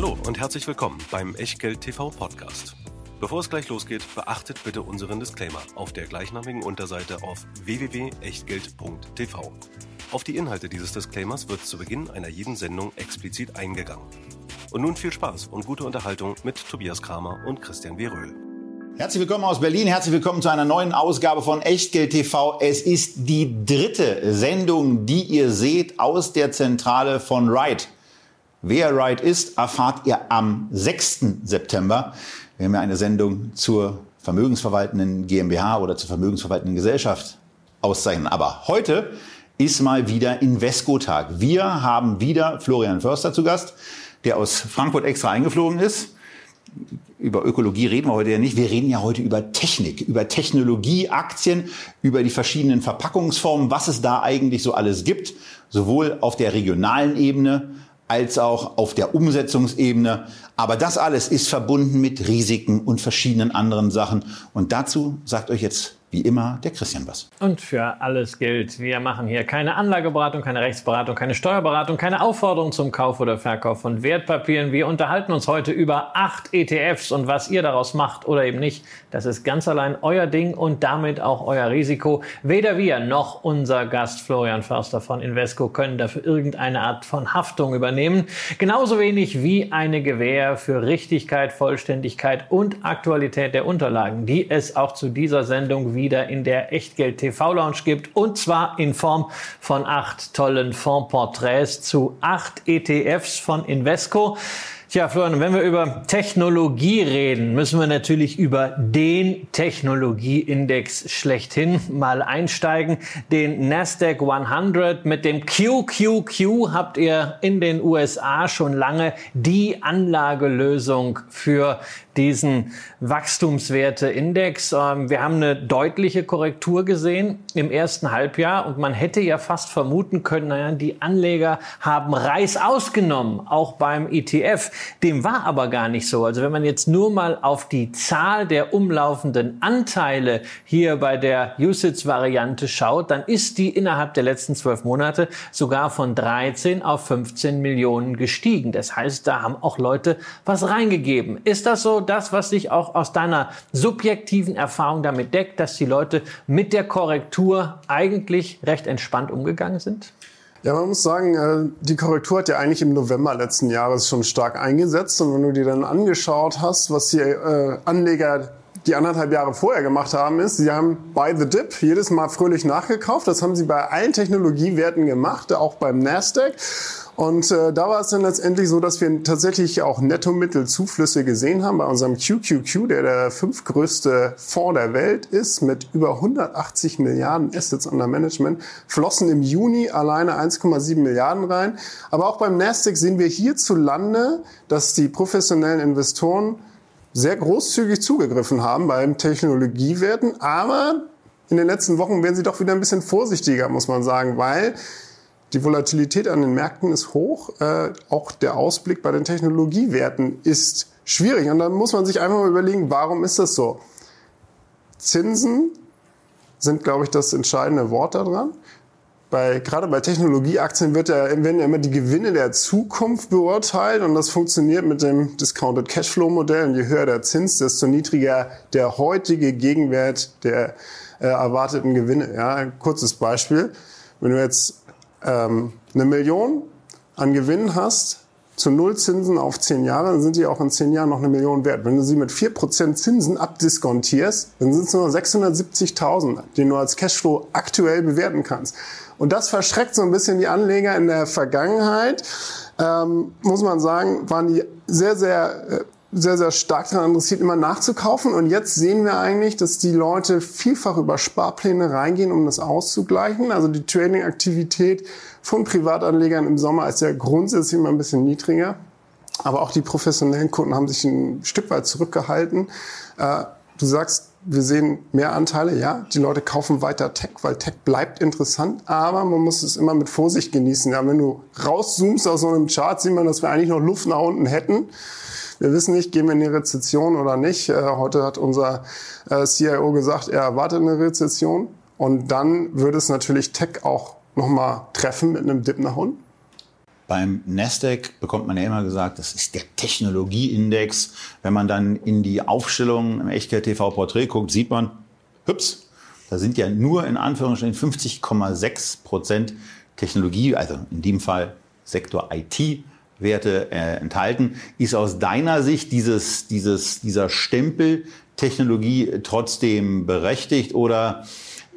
Hallo und herzlich willkommen beim Echtgeld TV Podcast. Bevor es gleich losgeht, beachtet bitte unseren Disclaimer auf der gleichnamigen Unterseite auf www.echtgeld.tv. Auf die Inhalte dieses Disclaimers wird zu Beginn einer jeden Sendung explizit eingegangen. Und nun viel Spaß und gute Unterhaltung mit Tobias Kramer und Christian W. Röhl. Herzlich willkommen aus Berlin, herzlich willkommen zu einer neuen Ausgabe von Echtgeld TV. Es ist die dritte Sendung, die ihr seht aus der Zentrale von Ride. Wer Ride ist, erfahrt ihr am 6. September. Wir haben ja eine Sendung zur vermögensverwaltenden GmbH oder zur vermögensverwaltenden Gesellschaft auszeichnen. Aber heute ist mal wieder Invesco-Tag. Wir haben wieder Florian Förster zu Gast, der aus Frankfurt extra eingeflogen ist. Über Ökologie reden wir heute ja nicht. Wir reden ja heute über Technik, über Technologie, Aktien, über die verschiedenen Verpackungsformen, was es da eigentlich so alles gibt, sowohl auf der regionalen Ebene als auch auf der Umsetzungsebene. Aber das alles ist verbunden mit Risiken und verschiedenen anderen Sachen. Und dazu sagt euch jetzt wie immer der Christian was. Und für alles gilt, wir machen hier keine Anlageberatung, keine Rechtsberatung, keine Steuerberatung, keine Aufforderung zum Kauf oder Verkauf von Wertpapieren. Wir unterhalten uns heute über acht ETFs und was ihr daraus macht oder eben nicht, das ist ganz allein euer Ding und damit auch euer Risiko. Weder wir noch unser Gast Florian Förster von Invesco können dafür irgendeine Art von Haftung übernehmen. Genauso wenig wie eine Gewähr für Richtigkeit, Vollständigkeit und Aktualität der Unterlagen, die es auch zu dieser Sendung wieder in der Echtgeld TV Lounge gibt und zwar in Form von acht tollen Fondsporträts zu acht ETFs von Invesco. Tja, Florian, wenn wir über Technologie reden, müssen wir natürlich über den Technologieindex schlechthin mal einsteigen. Den Nasdaq 100 mit dem QQQ habt ihr in den USA schon lange die Anlagelösung für diesen Wachstumswerteindex. Ähm, wir haben eine deutliche Korrektur gesehen im ersten Halbjahr und man hätte ja fast vermuten können, naja, die Anleger haben Reis ausgenommen, auch beim ETF. Dem war aber gar nicht so. Also wenn man jetzt nur mal auf die Zahl der umlaufenden Anteile hier bei der Usage-Variante schaut, dann ist die innerhalb der letzten zwölf Monate sogar von 13 auf 15 Millionen gestiegen. Das heißt, da haben auch Leute was reingegeben. Ist das so? Das, was sich auch aus deiner subjektiven Erfahrung damit deckt, dass die Leute mit der Korrektur eigentlich recht entspannt umgegangen sind? Ja, man muss sagen, äh, die Korrektur hat ja eigentlich im November letzten Jahres schon stark eingesetzt. Und wenn du dir dann angeschaut hast, was die äh, Anleger die anderthalb Jahre vorher gemacht haben, ist, sie haben Buy the Dip jedes Mal fröhlich nachgekauft. Das haben sie bei allen Technologiewerten gemacht, auch beim Nasdaq. Und äh, da war es dann letztendlich so, dass wir tatsächlich auch Nettomittelzuflüsse gesehen haben bei unserem QQQ, der der fünftgrößte Fonds der Welt ist, mit über 180 Milliarden Assets under Management, flossen im Juni alleine 1,7 Milliarden rein. Aber auch beim Nasdaq sehen wir hierzulande, dass die professionellen Investoren sehr großzügig zugegriffen haben beim Technologiewerten, aber in den letzten Wochen werden sie doch wieder ein bisschen vorsichtiger, muss man sagen, weil die Volatilität an den Märkten ist hoch. Äh, auch der Ausblick bei den Technologiewerten ist schwierig. Und dann muss man sich einfach mal überlegen, warum ist das so? Zinsen sind, glaube ich, das entscheidende Wort daran. Bei, gerade bei Technologieaktien wird ja, werden ja immer die Gewinne der Zukunft beurteilt und das funktioniert mit dem Discounted Cashflow Modell. Und je höher der Zins, desto niedriger der heutige Gegenwert der äh, erwarteten Gewinne. Ja, ein kurzes Beispiel. Wenn du jetzt ähm, eine Million an Gewinn hast, zu null Zinsen auf zehn Jahre, dann sind die auch in zehn Jahren noch eine Million wert. Wenn du sie mit vier Prozent Zinsen abdiskontierst, dann sind es nur 670.000, die du als Cashflow aktuell bewerten kannst. Und das verschreckt so ein bisschen die Anleger in der Vergangenheit. Ähm, muss man sagen, waren die sehr, sehr äh, sehr, sehr stark daran interessiert, immer nachzukaufen. Und jetzt sehen wir eigentlich, dass die Leute vielfach über Sparpläne reingehen, um das auszugleichen. Also die Trading-Aktivität von Privatanlegern im Sommer ist ja grundsätzlich immer ein bisschen niedriger. Aber auch die professionellen Kunden haben sich ein Stück weit zurückgehalten. Äh, du sagst, wir sehen mehr Anteile, ja. Die Leute kaufen weiter Tech, weil Tech bleibt interessant, aber man muss es immer mit Vorsicht genießen. Ja, wenn du rauszoomst aus so einem Chart, sieht man, dass wir eigentlich noch Luft nach unten hätten. Wir wissen nicht, gehen wir in die Rezession oder nicht. Äh, heute hat unser äh, CIO gesagt, er erwartet eine Rezession. Und dann würde es natürlich Tech auch nochmal treffen mit einem Dip nach unten. Beim Nasdaq bekommt man ja immer gesagt, das ist der Technologieindex. Wenn man dann in die Aufstellung im Echtgeld TV Porträt guckt, sieht man, hüps, da sind ja nur in Anführungsstrichen 50,6 Prozent Technologie, also in dem Fall Sektor IT, Werte äh, enthalten. Ist aus deiner Sicht dieses, dieses, dieser Stempel Technologie trotzdem berechtigt oder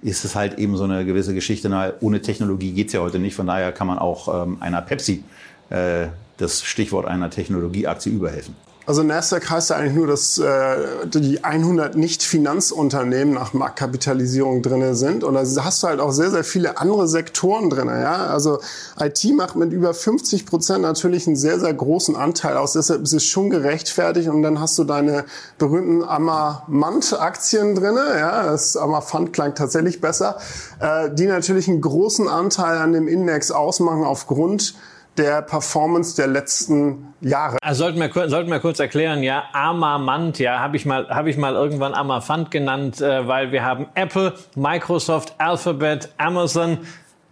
ist es halt eben so eine gewisse Geschichte, na, ohne Technologie geht's ja heute nicht, von daher kann man auch ähm, einer Pepsi äh, das Stichwort einer Technologieaktie überhelfen. Also Nasdaq heißt ja eigentlich nur, dass äh, die 100 Nicht-Finanzunternehmen nach Marktkapitalisierung drinne sind. Und da hast du halt auch sehr, sehr viele andere Sektoren drinne. Ja? Also IT macht mit über 50 Prozent natürlich einen sehr, sehr großen Anteil aus. Deshalb ist es schon gerechtfertigt. Und dann hast du deine berühmten Ammermant-Aktien drinne. Ja? Das Ammerfund klang tatsächlich besser. Äh, die natürlich einen großen Anteil an dem Index ausmachen aufgrund der Performance der letzten Jahre. Also sollten wir, sollten wir kurz erklären, ja, Amamant, ja, habe ich mal, habe ich mal irgendwann Amafant genannt, äh, weil wir haben Apple, Microsoft, Alphabet, Amazon,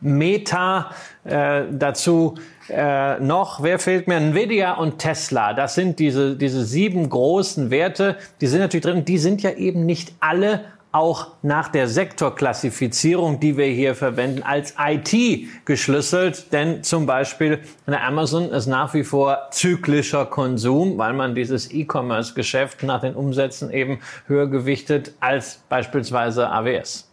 Meta, äh, dazu äh, noch, wer fehlt mir? Nvidia und Tesla. Das sind diese, diese sieben großen Werte. Die sind natürlich drin. Die sind ja eben nicht alle auch nach der Sektorklassifizierung, die wir hier verwenden, als IT geschlüsselt. Denn zum Beispiel eine Amazon ist nach wie vor zyklischer Konsum, weil man dieses E-Commerce-Geschäft nach den Umsätzen eben höher gewichtet als beispielsweise AWS.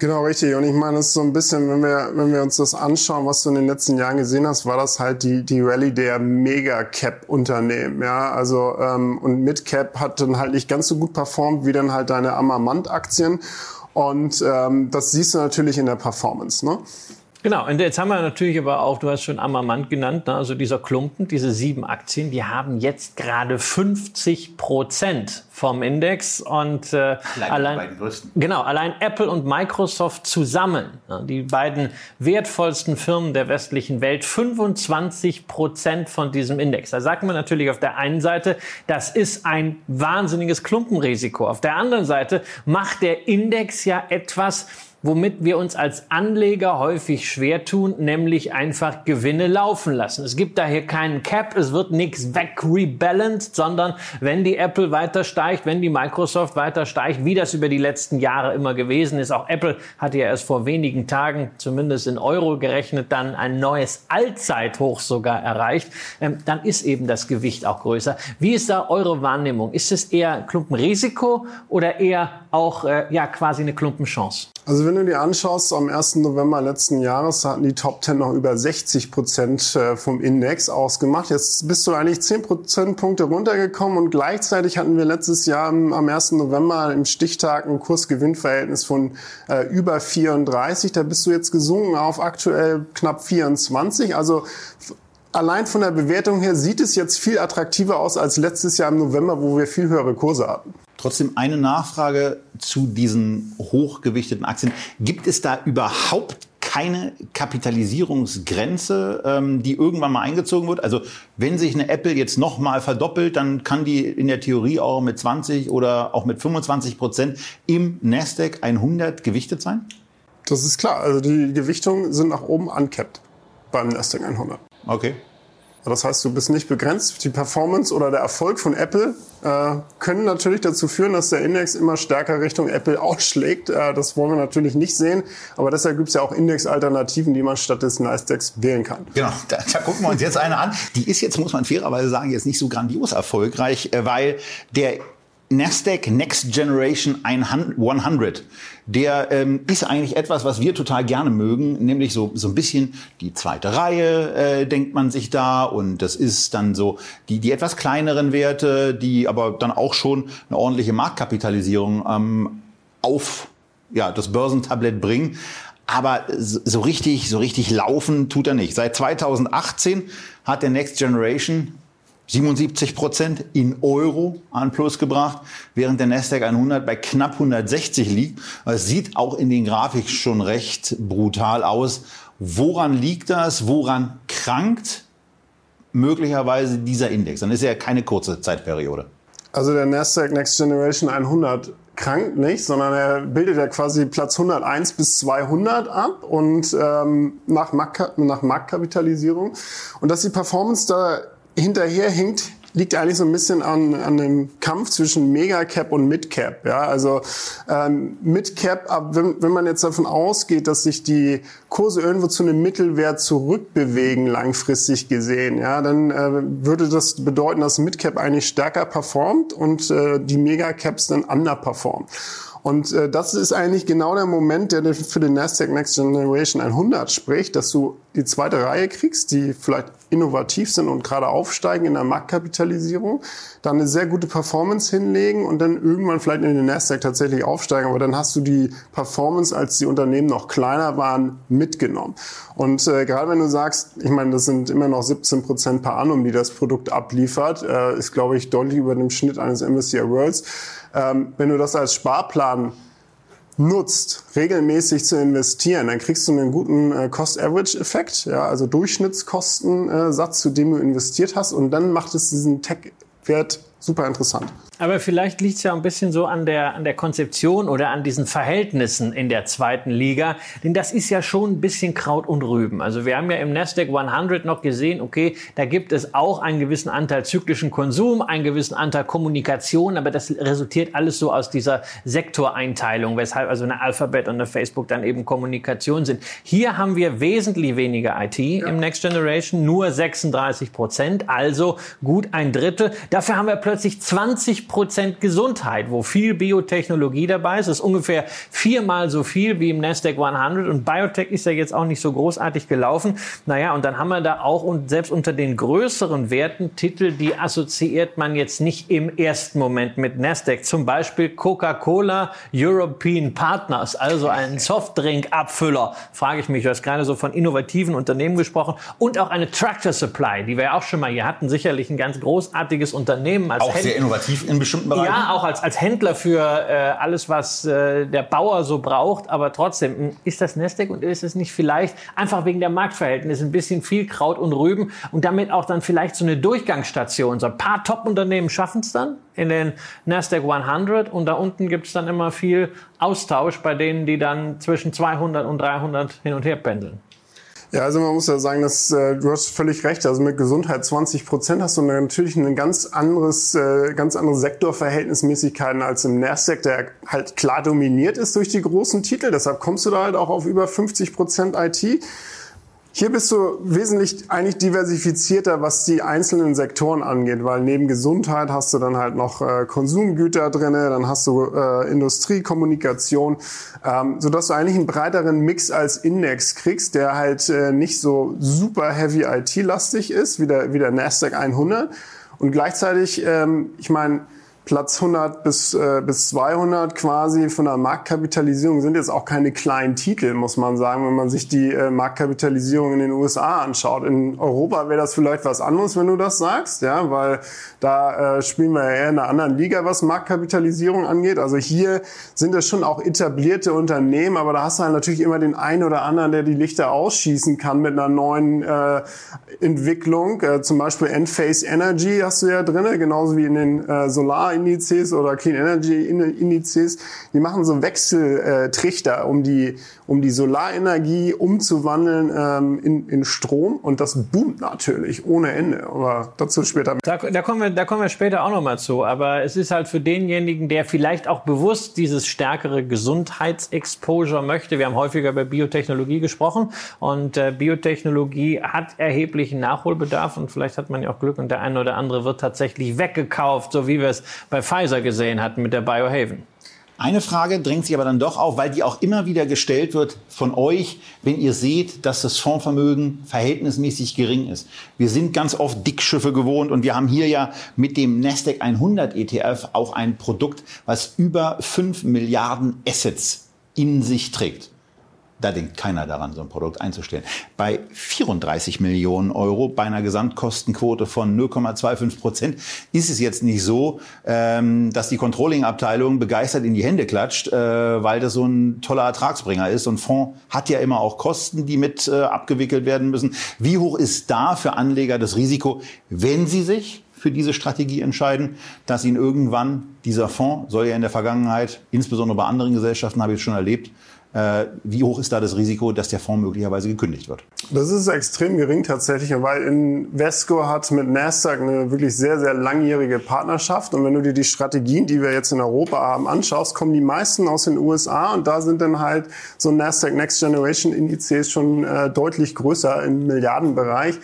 Genau, richtig. Und ich meine, es ist so ein bisschen, wenn wir, wenn wir uns das anschauen, was du in den letzten Jahren gesehen hast, war das halt die, die Rallye der Mega-Cap-Unternehmen. Ja, also, ähm, und Mid-Cap hat dann halt nicht ganz so gut performt wie dann halt deine Amamant-Aktien. Und ähm, das siehst du natürlich in der Performance. Ne? Genau, und jetzt haben wir natürlich aber auch, du hast schon Ammermant genannt, ne? also dieser Klumpen, diese sieben Aktien, die haben jetzt gerade 50 Prozent vom Index und äh, allein, genau, allein Apple und Microsoft zusammen, ne? die beiden wertvollsten Firmen der westlichen Welt, 25 Prozent von diesem Index. Da sagt man natürlich auf der einen Seite, das ist ein wahnsinniges Klumpenrisiko. Auf der anderen Seite macht der Index ja etwas, womit wir uns als Anleger häufig schwer tun, nämlich einfach Gewinne laufen lassen. Es gibt daher keinen Cap, es wird nichts wegrebalanced, sondern wenn die Apple weiter steigt, wenn die Microsoft weiter steigt, wie das über die letzten Jahre immer gewesen ist, auch Apple hatte ja erst vor wenigen Tagen, zumindest in Euro gerechnet, dann ein neues Allzeithoch sogar erreicht, ähm, dann ist eben das Gewicht auch größer. Wie ist da eure Wahrnehmung? Ist es eher Klumpenrisiko oder eher auch äh, ja quasi eine Klumpenchance? Also wenn du dir anschaust, am 1. November letzten Jahres hatten die Top 10 noch über 60 Prozent äh, vom Index ausgemacht. Jetzt bist du eigentlich 10 Prozentpunkte runtergekommen und gleichzeitig hatten wir letztes Jahr am 1. November im Stichtag ein Kursgewinnverhältnis von äh, über 34. Da bist du jetzt gesunken auf aktuell knapp 24. Also allein von der Bewertung her sieht es jetzt viel attraktiver aus als letztes Jahr im November, wo wir viel höhere Kurse hatten. Trotzdem eine Nachfrage zu diesen hochgewichteten Aktien. Gibt es da überhaupt keine Kapitalisierungsgrenze, ähm, die irgendwann mal eingezogen wird? Also wenn sich eine Apple jetzt nochmal verdoppelt, dann kann die in der Theorie auch mit 20 oder auch mit 25 Prozent im Nasdaq 100 gewichtet sein? Das ist klar. Also die Gewichtungen sind nach oben uncapped beim Nasdaq 100. Okay. Das heißt, du bist nicht begrenzt. Die Performance oder der Erfolg von Apple äh, können natürlich dazu führen, dass der Index immer stärker Richtung Apple ausschlägt. Äh, das wollen wir natürlich nicht sehen. Aber deshalb gibt es ja auch Index-Alternativen, die man statt des Nasdaqs wählen kann. Genau, da, da gucken wir uns jetzt eine an. Die ist jetzt, muss man fairerweise sagen, jetzt nicht so grandios erfolgreich, äh, weil der Nasdaq Next Generation 100, der ähm, ist eigentlich etwas, was wir total gerne mögen, nämlich so, so ein bisschen die zweite Reihe, äh, denkt man sich da. Und das ist dann so die, die etwas kleineren Werte, die aber dann auch schon eine ordentliche Marktkapitalisierung ähm, auf ja, das Börsentablett bringen. Aber so richtig, so richtig laufen tut er nicht. Seit 2018 hat der Next Generation 77 Prozent in Euro an Plus gebracht, während der Nasdaq 100 bei knapp 160 liegt. Es sieht auch in den Grafik schon recht brutal aus. Woran liegt das? Woran krankt möglicherweise dieser Index? Dann ist ja keine kurze Zeitperiode. Also der Nasdaq Next Generation 100 krankt nicht, sondern er bildet ja quasi Platz 101 bis 200 ab und ähm, nach, Markt, nach Marktkapitalisierung. Und dass die Performance da hinterher hinkt, liegt eigentlich so ein bisschen an, an dem Kampf zwischen Megacap und Midcap. Ja, also ähm, Midcap, wenn, wenn man jetzt davon ausgeht, dass sich die Kurse irgendwo zu einem Mittelwert zurückbewegen langfristig gesehen, ja, dann äh, würde das bedeuten, dass Midcap eigentlich stärker performt und äh, die Megacaps dann underperformen. Und äh, das ist eigentlich genau der Moment, der für den Nasdaq Next Generation 100 spricht, dass du die zweite Reihe kriegst, die vielleicht innovativ sind und gerade aufsteigen in der Marktkapitalisierung, dann eine sehr gute Performance hinlegen und dann irgendwann vielleicht in den Nasdaq tatsächlich aufsteigen. Aber dann hast du die Performance, als die Unternehmen noch kleiner waren, mitgenommen. Und äh, gerade wenn du sagst, ich meine, das sind immer noch 17 Prozent per annum, die das Produkt abliefert, äh, ist, glaube ich, deutlich über dem Schnitt eines MSCI Worlds. Ähm, wenn du das als Sparplan nutzt, regelmäßig zu investieren, dann kriegst du einen guten äh, Cost-Average-Effekt, ja, also Durchschnittskostensatz, äh, zu dem du investiert hast, und dann macht es diesen Tech-Wert super interessant. Aber vielleicht liegt es ja ein bisschen so an der, an der Konzeption oder an diesen Verhältnissen in der zweiten Liga. Denn das ist ja schon ein bisschen Kraut und Rüben. Also wir haben ja im Nasdaq 100 noch gesehen, okay, da gibt es auch einen gewissen Anteil zyklischen Konsum, einen gewissen Anteil Kommunikation, aber das resultiert alles so aus dieser Sektoreinteilung, weshalb also eine Alphabet und eine Facebook dann eben Kommunikation sind. Hier haben wir wesentlich weniger IT ja. im Next Generation, nur 36 Prozent, also gut ein Drittel. Dafür haben wir plötzlich 20 Prozent Gesundheit, wo viel Biotechnologie dabei ist. Das ist ungefähr viermal so viel wie im Nasdaq 100 und Biotech ist ja jetzt auch nicht so großartig gelaufen. Naja, und dann haben wir da auch und selbst unter den größeren Werten Titel, die assoziiert man jetzt nicht im ersten Moment mit Nasdaq. Zum Beispiel Coca-Cola European Partners, also ein Softdrink-Abfüller. Frage ich mich, du hast gerade so von innovativen Unternehmen gesprochen und auch eine Tractor Supply, die wir ja auch schon mal hier hatten. Sicherlich ein ganz großartiges Unternehmen. Als auch Händ sehr innovativ in bestimmten Bereichen? Ja, auch als, als Händler für äh, alles, was äh, der Bauer so braucht. Aber trotzdem, hm, ist das Nasdaq und ist es nicht vielleicht einfach wegen der Marktverhältnisse ein bisschen viel Kraut und Rüben und damit auch dann vielleicht so eine Durchgangsstation? So ein paar Top-Unternehmen schaffen es dann in den Nasdaq 100 und da unten gibt es dann immer viel Austausch bei denen, die dann zwischen 200 und 300 hin und her pendeln. Ja, also man muss ja sagen, dass äh, du hast völlig recht. Also mit Gesundheit 20 Prozent hast du natürlich ein ganz anderes, äh, ganz andere Sektorverhältnismäßigkeiten als im Nasdaq, der halt klar dominiert ist durch die großen Titel. Deshalb kommst du da halt auch auf über 50 Prozent IT. Hier bist du wesentlich eigentlich diversifizierter, was die einzelnen Sektoren angeht, weil neben Gesundheit hast du dann halt noch äh, Konsumgüter drinne, dann hast du äh, Industrie, Kommunikation, ähm, so dass du eigentlich einen breiteren Mix als Index kriegst, der halt äh, nicht so super heavy IT-lastig ist wie der, wie der Nasdaq 100 und gleichzeitig, ähm, ich meine Platz 100 bis, äh, bis 200 quasi von der Marktkapitalisierung sind jetzt auch keine kleinen Titel, muss man sagen, wenn man sich die äh, Marktkapitalisierung in den USA anschaut. In Europa wäre das vielleicht was anderes, wenn du das sagst, ja, weil da äh, spielen wir ja eher in einer anderen Liga, was Marktkapitalisierung angeht. Also hier sind es schon auch etablierte Unternehmen, aber da hast du halt natürlich immer den einen oder anderen, der die Lichter ausschießen kann mit einer neuen äh, Entwicklung. Äh, zum Beispiel Enphase Energy hast du ja drinne, genauso wie in den äh, Solar Indizes oder Clean Energy Indizes, die machen so Wechseltrichter, um die, um die Solarenergie umzuwandeln ähm, in, in Strom und das boomt natürlich ohne Ende. Aber dazu später. Da, da, kommen wir, da kommen wir später auch nochmal zu. Aber es ist halt für denjenigen, der vielleicht auch bewusst dieses stärkere Gesundheitsexposure möchte. Wir haben häufiger über Biotechnologie gesprochen und äh, Biotechnologie hat erheblichen Nachholbedarf und vielleicht hat man ja auch Glück und der eine oder andere wird tatsächlich weggekauft, so wie wir es bei Pfizer gesehen hatten mit der Biohaven. Eine Frage drängt sich aber dann doch auf, weil die auch immer wieder gestellt wird von euch, wenn ihr seht, dass das Fondsvermögen verhältnismäßig gering ist. Wir sind ganz oft Dickschiffe gewohnt und wir haben hier ja mit dem Nasdaq 100 ETF auch ein Produkt, was über 5 Milliarden Assets in sich trägt. Da denkt keiner daran, so ein Produkt einzustellen. Bei 34 Millionen Euro bei einer Gesamtkostenquote von 0,25 Prozent ist es jetzt nicht so, ähm, dass die Controlling-Abteilung begeistert in die Hände klatscht, äh, weil das so ein toller Ertragsbringer ist. Und Fonds hat ja immer auch Kosten, die mit äh, abgewickelt werden müssen. Wie hoch ist da für Anleger das Risiko, wenn sie sich für diese Strategie entscheiden, dass Ihnen irgendwann dieser Fonds, soll ja in der Vergangenheit, insbesondere bei anderen Gesellschaften habe ich es schon erlebt, wie hoch ist da das Risiko, dass der Fonds möglicherweise gekündigt wird? Das ist extrem gering tatsächlich, weil Invesco hat mit Nasdaq eine wirklich sehr, sehr langjährige Partnerschaft. Und wenn du dir die Strategien, die wir jetzt in Europa haben, anschaust, kommen die meisten aus den USA und da sind dann halt so Nasdaq Next Generation Indizes schon äh, deutlich größer im Milliardenbereich.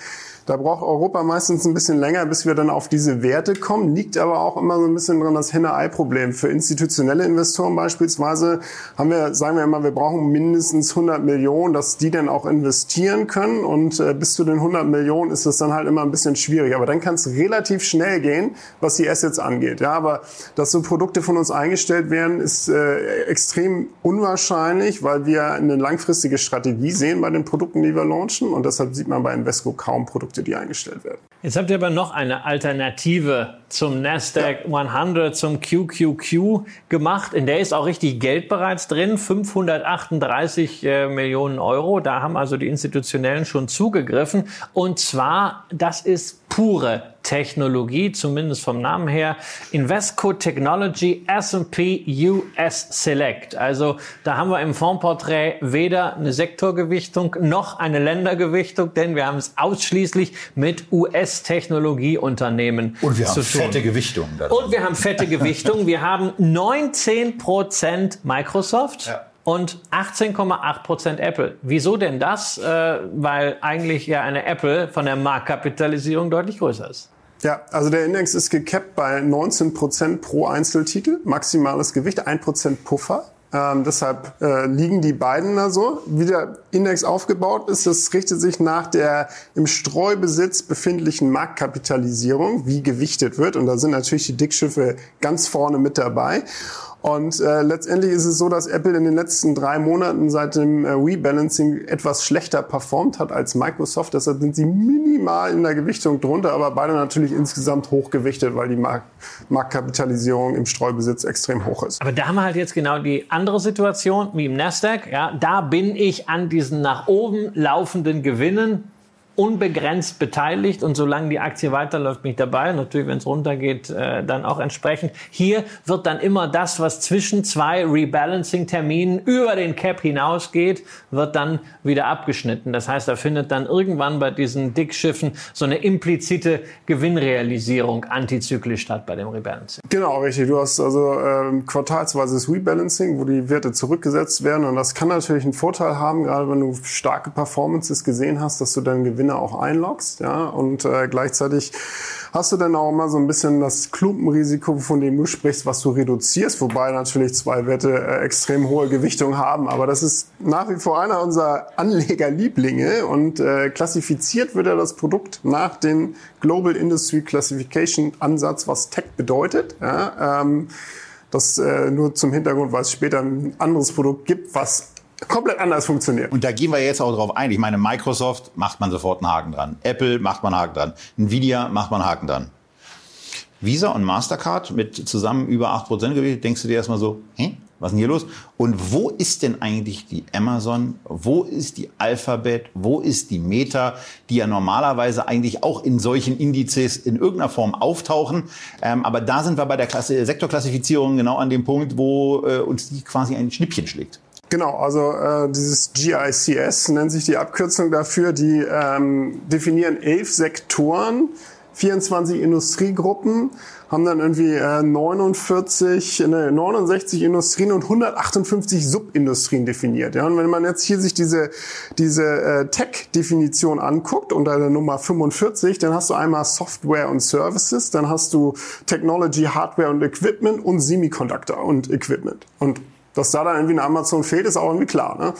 Da braucht Europa meistens ein bisschen länger, bis wir dann auf diese Werte kommen. Liegt aber auch immer so ein bisschen dran das Henne-Ei-Problem. Für institutionelle Investoren beispielsweise haben wir, sagen wir immer, wir brauchen mindestens 100 Millionen, dass die dann auch investieren können. Und äh, bis zu den 100 Millionen ist das dann halt immer ein bisschen schwierig. Aber dann kann es relativ schnell gehen, was die Assets angeht. Ja, aber dass so Produkte von uns eingestellt werden, ist äh, extrem unwahrscheinlich, weil wir eine langfristige Strategie sehen bei den Produkten, die wir launchen. Und deshalb sieht man bei Invesco kaum Produkte Produkte, die eingestellt werden. Jetzt habt ihr aber noch eine Alternative zum Nasdaq ja. 100, zum QQQ gemacht. In der ist auch richtig Geld bereits drin, 538 äh, Millionen Euro. Da haben also die Institutionellen schon zugegriffen. Und zwar, das ist pure Technologie, zumindest vom Namen her. Invesco Technology S&P US Select. Also da haben wir im Fondsporträt weder eine Sektorgewichtung noch eine Ländergewichtung, denn wir haben es ausschließlich mit US-Technologieunternehmen Und wir haben fette Gewichtung. Und wir haben fette Gewichtung. Wir haben 19 Prozent Microsoft. Ja und 18,8 Prozent Apple. Wieso denn das? Äh, weil eigentlich ja eine Apple von der Marktkapitalisierung deutlich größer ist. Ja, also der Index ist gekappt bei 19 Prozent pro Einzeltitel, maximales Gewicht, 1 Prozent Puffer. Ähm, deshalb äh, liegen die beiden da so. Wie der Index aufgebaut ist, das richtet sich nach der im Streubesitz befindlichen Marktkapitalisierung, wie gewichtet wird. Und da sind natürlich die Dickschiffe ganz vorne mit dabei. Und äh, letztendlich ist es so, dass Apple in den letzten drei Monaten seit dem äh, Rebalancing etwas schlechter performt hat als Microsoft. Deshalb sind sie minimal in der Gewichtung drunter, aber beide natürlich insgesamt hochgewichtet, weil die Mark Marktkapitalisierung im Streubesitz extrem hoch ist. Aber da haben wir halt jetzt genau die andere Situation wie im Nasdaq. Ja, da bin ich an diesen nach oben laufenden Gewinnen unbegrenzt beteiligt und solange die Aktie weiterläuft, bin ich dabei. Natürlich, wenn es runtergeht, äh, dann auch entsprechend. Hier wird dann immer das, was zwischen zwei Rebalancing-Terminen über den Cap hinausgeht, wird dann wieder abgeschnitten. Das heißt, da findet dann irgendwann bei diesen Dickschiffen so eine implizite Gewinnrealisierung antizyklisch statt bei dem Rebalancing. Genau, richtig. Du hast also ähm, quartalsweises Rebalancing, wo die Werte zurückgesetzt werden und das kann natürlich einen Vorteil haben, gerade wenn du starke Performances gesehen hast, dass du dann Gewinn Gewinner auch einloggst. Ja? Und äh, gleichzeitig hast du dann auch immer so ein bisschen das Klumpenrisiko, von dem du sprichst, was du reduzierst, wobei natürlich zwei Werte äh, extrem hohe Gewichtung haben. Aber das ist nach wie vor einer unserer Anlegerlieblinge und äh, klassifiziert wird ja das Produkt nach dem Global Industry Classification Ansatz, was Tech bedeutet. Ja? Ähm, das äh, nur zum Hintergrund, weil es später ein anderes Produkt gibt, was komplett anders funktioniert. Und da gehen wir jetzt auch drauf ein. Ich meine, Microsoft macht man sofort einen Haken dran. Apple macht man einen Haken dran. Nvidia macht man einen Haken dran. Visa und Mastercard mit zusammen über 8% Gewicht, denkst du dir erstmal so, hä? Was ist denn hier los? Und wo ist denn eigentlich die Amazon? Wo ist die Alphabet? Wo ist die Meta, die ja normalerweise eigentlich auch in solchen Indizes in irgendeiner Form auftauchen? Ähm, aber da sind wir bei der Klasse Sektorklassifizierung genau an dem Punkt, wo äh, uns die quasi ein Schnippchen schlägt. Genau, also äh, dieses GICS nennt sich die Abkürzung dafür. Die ähm, definieren elf Sektoren, 24 Industriegruppen, haben dann irgendwie äh, 49, ne, 69 Industrien und 158 Subindustrien definiert. Ja? Und wenn man jetzt hier sich diese, diese äh, Tech-Definition anguckt unter der Nummer 45, dann hast du einmal Software und Services, dann hast du Technology, Hardware und Equipment und Semiconductor und Equipment. Und dass da dann irgendwie eine Amazon fehlt, ist auch irgendwie klar. Ne?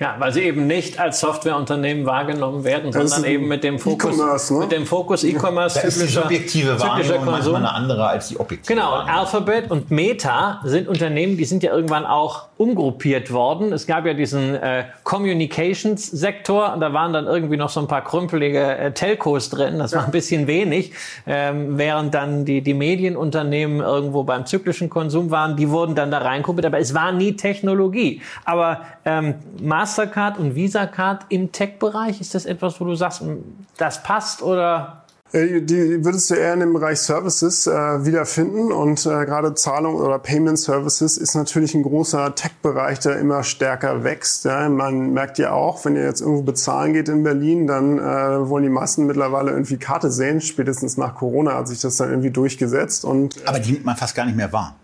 Ja, weil sie eben nicht als Softwareunternehmen wahrgenommen werden, sondern eben mit dem Fokus, e ne? mit dem Fokus E-Commerce. Da ist die subjektive Wahrnehmung manchmal eine andere als die objektive. Genau. Und Alphabet und Meta sind Unternehmen, die sind ja irgendwann auch umgruppiert worden. Es gab ja diesen äh, Communications-Sektor und da waren dann irgendwie noch so ein paar krümpelige äh, Telcos drin. Das war ein bisschen wenig, ähm, während dann die die Medienunternehmen irgendwo beim zyklischen Konsum waren. Die wurden dann da reinkopiert, aber es war nie Technologie. Aber ähm, Mastercard und Visa Card im Tech-Bereich? Ist das etwas, wo du sagst, hm, das passt oder die würdest du eher in dem Bereich Services äh, wiederfinden und äh, gerade Zahlung oder Payment Services ist natürlich ein großer Tech-Bereich, der immer stärker wächst. Ja. Man merkt ja auch, wenn ihr jetzt irgendwo bezahlen geht in Berlin, dann äh, wollen die Massen mittlerweile irgendwie Karte sehen. Spätestens nach Corona hat sich das dann irgendwie durchgeist. Und, äh, Aber die nimmt man fast gar nicht mehr wahr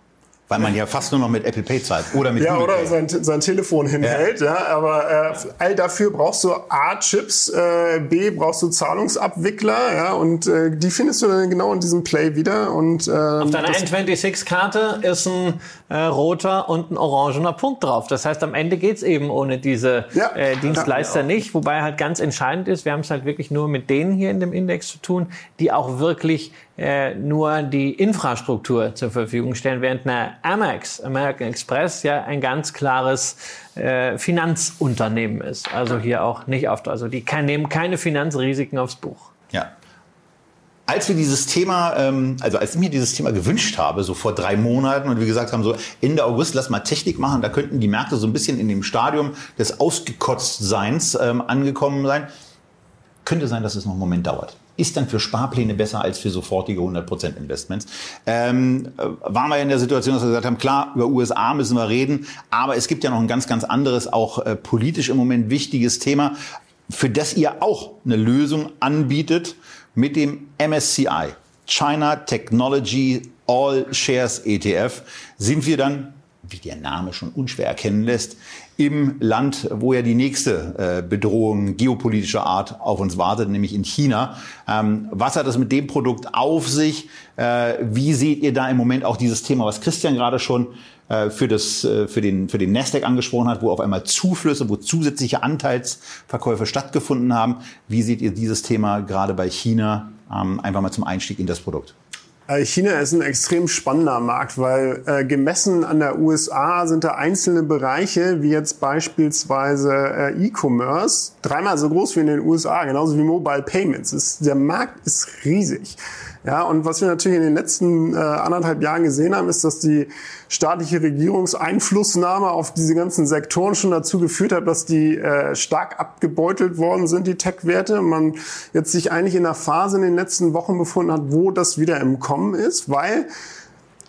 weil man ja fast nur noch mit Apple Pay zahlt oder mit ja Google oder Pay. sein, sein Telefon hinhält ja, ja aber äh, all dafür brauchst du A Chips äh, B brauchst du Zahlungsabwickler ja und äh, die findest du dann genau in diesem Play wieder und äh, auf deiner N26 Karte ist ein äh, roter und ein orangener Punkt drauf das heißt am Ende geht's eben ohne diese Ja. äh, Dienstleister Ja, nicht wobei halt ganz entscheidend ist wir haben es halt wirklich nur mit denen hier in dem Index zu tun die auch wirklich äh, nur die Infrastruktur zur Verfügung stellen, während eine Amex, American Express, ja ein ganz klares äh, Finanzunternehmen ist. Also hier auch nicht auf, also die kann, nehmen keine Finanzrisiken aufs Buch. Ja. Als wir dieses Thema, ähm, also als ich mir dieses Thema gewünscht habe, so vor drei Monaten und wir gesagt haben, so Ende August, lass mal Technik machen, da könnten die Märkte so ein bisschen in dem Stadium des Ausgekotztseins ähm, angekommen sein, könnte sein, dass es noch einen Moment dauert. Ist dann für Sparpläne besser als für sofortige 100% Investments. Ähm, äh, waren wir in der Situation, dass wir gesagt haben, klar, über USA müssen wir reden, aber es gibt ja noch ein ganz, ganz anderes, auch äh, politisch im Moment wichtiges Thema, für das ihr auch eine Lösung anbietet mit dem MSCI, China Technology All Shares ETF, sind wir dann, wie der Name schon unschwer erkennen lässt, im Land, wo ja die nächste äh, Bedrohung geopolitischer Art auf uns wartet, nämlich in China. Ähm, was hat es mit dem Produkt auf sich? Äh, wie seht ihr da im Moment auch dieses Thema, was Christian gerade schon äh, für, das, für, den, für den Nasdaq angesprochen hat, wo auf einmal Zuflüsse, wo zusätzliche Anteilsverkäufe stattgefunden haben. Wie seht ihr dieses Thema gerade bei China ähm, einfach mal zum Einstieg in das Produkt? Äh, China ist ein extrem spannender Markt, weil äh, gemessen an der USA sind da einzelne Bereiche, wie jetzt beispielsweise äh, E-Commerce, dreimal so groß wie in den USA, genauso wie Mobile Payments. Ist, der Markt ist riesig. Ja, und was wir natürlich in den letzten äh, anderthalb Jahren gesehen haben, ist, dass die staatliche Regierungseinflussnahme auf diese ganzen Sektoren schon dazu geführt hat, dass die äh, stark abgebeutelt worden sind, die Tech-Werte. Man jetzt sich eigentlich in einer Phase in den letzten Wochen befunden hat, wo das wieder im Kommen ist, weil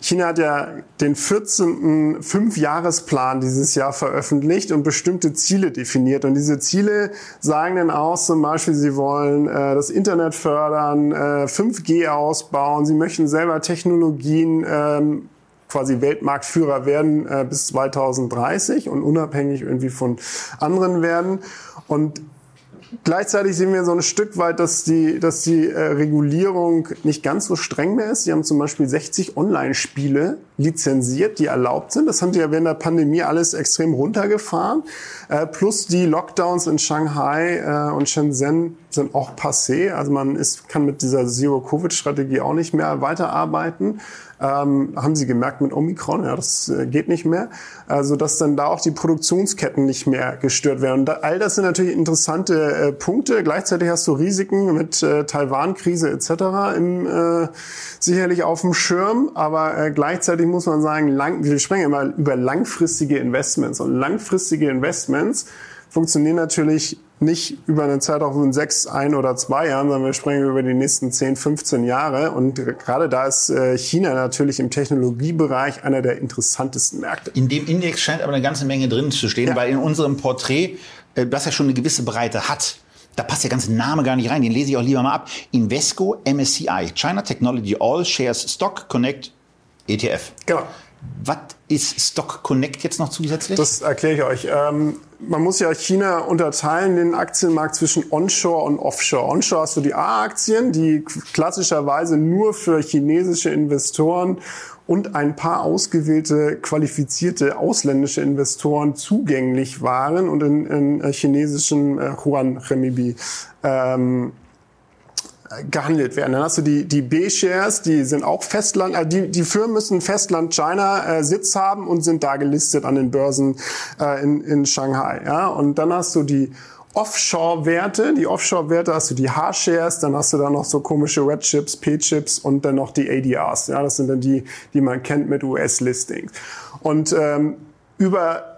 China hat ja den 14. Fünfjahresplan dieses Jahr veröffentlicht und bestimmte Ziele definiert. Und diese Ziele sagen dann aus, zum Beispiel, sie wollen äh, das Internet fördern, äh, 5G ausbauen, sie möchten selber Technologien ähm, quasi Weltmarktführer werden äh, bis 2030 und unabhängig irgendwie von anderen werden. Und Gleichzeitig sehen wir so ein Stück weit, dass die, dass die äh, Regulierung nicht ganz so streng mehr ist. Sie haben zum Beispiel 60 Online-Spiele lizenziert, die erlaubt sind. Das haben die ja während der Pandemie alles extrem runtergefahren. Äh, plus die Lockdowns in Shanghai äh, und Shenzhen sind auch passé. Also man ist, kann mit dieser Zero-Covid-Strategie auch nicht mehr weiterarbeiten. Ähm, haben sie gemerkt mit Omikron, ja, das äh, geht nicht mehr, also dass dann da auch die Produktionsketten nicht mehr gestört werden. Und da, all das sind natürlich interessante äh, Punkte. Gleichzeitig hast du Risiken mit äh, Taiwan-Krise etc. Im, äh, sicherlich auf dem Schirm, aber äh, gleichzeitig muss man sagen, lang, wir sprechen immer über langfristige Investments und langfristige Investments funktionieren natürlich nicht über eine Zeitraum von sechs, ein oder zwei Jahren, sondern wir sprechen über die nächsten 10, 15 Jahre. Und gerade da ist äh, China natürlich im Technologiebereich einer der interessantesten Märkte. In dem Index scheint aber eine ganze Menge drin zu stehen, Ja. weil in unserem Porträt, äh, das ja schon eine gewisse Breite hat, da passt der ganze Name gar nicht rein, den lese ich auch lieber mal ab. Invesco MSCI, China Technology All Shares Stock Connect ETF. Genau. Was ist Stock Connect jetzt noch zusätzlich? Das erkläre ich euch. Ähm, man muss ja China unterteilen, den Aktienmarkt zwischen Onshore und Offshore. Onshore hast du die A-Aktien, die klassischerweise nur für chinesische Investoren und ein paar ausgewählte qualifizierte ausländische Investoren zugänglich waren und in, in äh, chinesischen äh, Yuan Renminbi ähm, gehandelt werden. Dann hast du die, die B-Shares, die sind auch Festland, äh, die, die Firmen müssen Festland China äh, Sitz haben und sind da gelistet an den Börsen äh, in, in Shanghai. Ja? Und dann hast du die Offshore-Werte, die Offshore-Werte hast du die H-Shares, dann hast du da noch so komische Red-Chips, P-Chips und dann noch die ADRs. Ja, das sind dann die, die man kennt mit US-Listings. Und ähm, über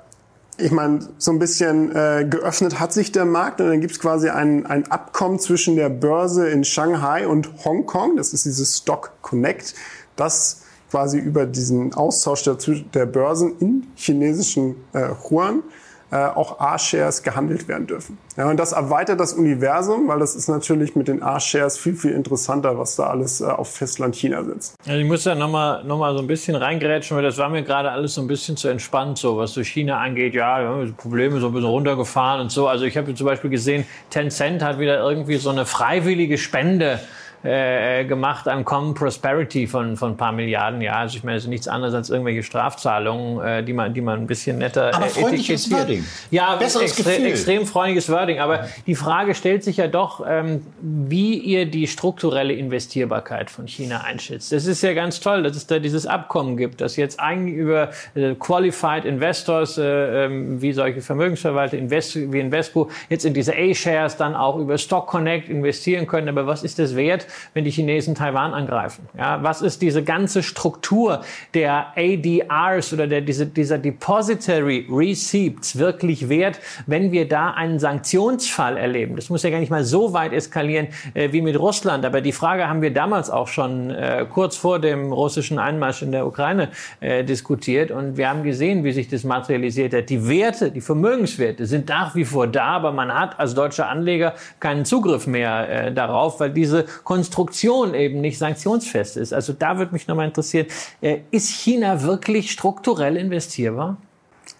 ich meine, so ein bisschen äh, geöffnet hat sich der Markt und dann gibt es quasi ein, ein Abkommen zwischen der Börse in Shanghai und Hongkong. Das ist dieses Stock Connect, das quasi über diesen Austausch der, der Börsen in chinesischen äh, Yuan auch A-Shares gehandelt werden dürfen. Ja, und das erweitert das Universum, weil das ist natürlich mit den A-Shares viel, viel interessanter, was da alles äh, auf Festland China sitzt. Also ich muss da nochmal noch mal so ein bisschen reingrätschen, weil das war mir gerade alles so ein bisschen zu entspannt, so was so China angeht. Ja, Probleme so ein bisschen runtergefahren und so. Also ich habe zum Beispiel gesehen, Tencent hat wieder irgendwie so eine freiwillige Spende äh, gemacht an Common Prosperity von, von ein paar Milliarden. Ja, also ich meine, es ist nichts anderes als irgendwelche Strafzahlungen, äh, die, man, die man ein bisschen netter Aber freundliches Wording. Ja, Besseres extre Gefühl. extrem freundliches Wording. Aber die Frage stellt sich ja doch, ähm, wie ihr die strukturelle Investierbarkeit von China einschätzt. Das ist ja ganz toll, dass es da dieses Abkommen gibt, das jetzt eigentlich über äh, Qualified Investors, äh, ähm, wie solche Vermögensverwalter Invest, wie Invesco, jetzt in diese A-Shares dann auch über Stock Connect investieren können. Aber was ist das wert, wenn die Chinesen Taiwan angreifen? Ja, was ist diese ganze Struktur der ADRs oder der, diese, dieser Depository Receipts wirklich wert, wenn wir da einen Sanktionsfall erleben? Das muss ja gar nicht mal so weit eskalieren äh, wie mit Russland. Aber die Frage haben wir damals auch schon äh, kurz vor dem russischen Einmarsch in der Ukraine äh, diskutiert. Und wir haben gesehen, wie sich das materialisiert hat. Die Werte, die Vermögenswerte sind nach wie vor da, aber man hat als deutscher Anleger keinen Zugriff mehr äh, darauf, weil diese Kon Konstruktion eben nicht sanktionsfest ist. Also da würde mich nochmal interessieren, äh, ist China wirklich strukturell investierbar?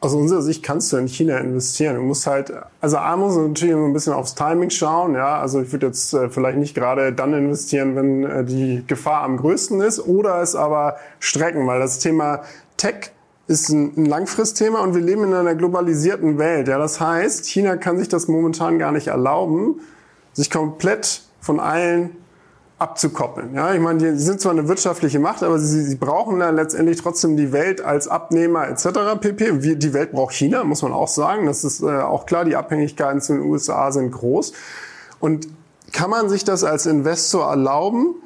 Aus unserer Sicht kannst du in China investieren. Du musst halt, also A muss natürlich ein bisschen aufs Timing schauen, ja. Also ich würde jetzt äh, vielleicht nicht gerade dann investieren, wenn äh, die Gefahr am größten ist, oder es aber strecken, weil das Thema Tech ist ein, ein Langfristthema und wir leben in einer globalisierten Welt. Ja, das heißt, China kann sich das momentan gar nicht erlauben, sich komplett von allen abzukoppeln. Ja, ich meine, die sind zwar eine wirtschaftliche Macht, aber sie, sie brauchen dann letztendlich trotzdem die Welt als Abnehmer etc. pp. Wir, die Welt braucht China, muss man auch sagen. Das ist äh, auch klar. Die Abhängigkeiten zu den USA sind groß. Und kann man sich das als Investor erlauben?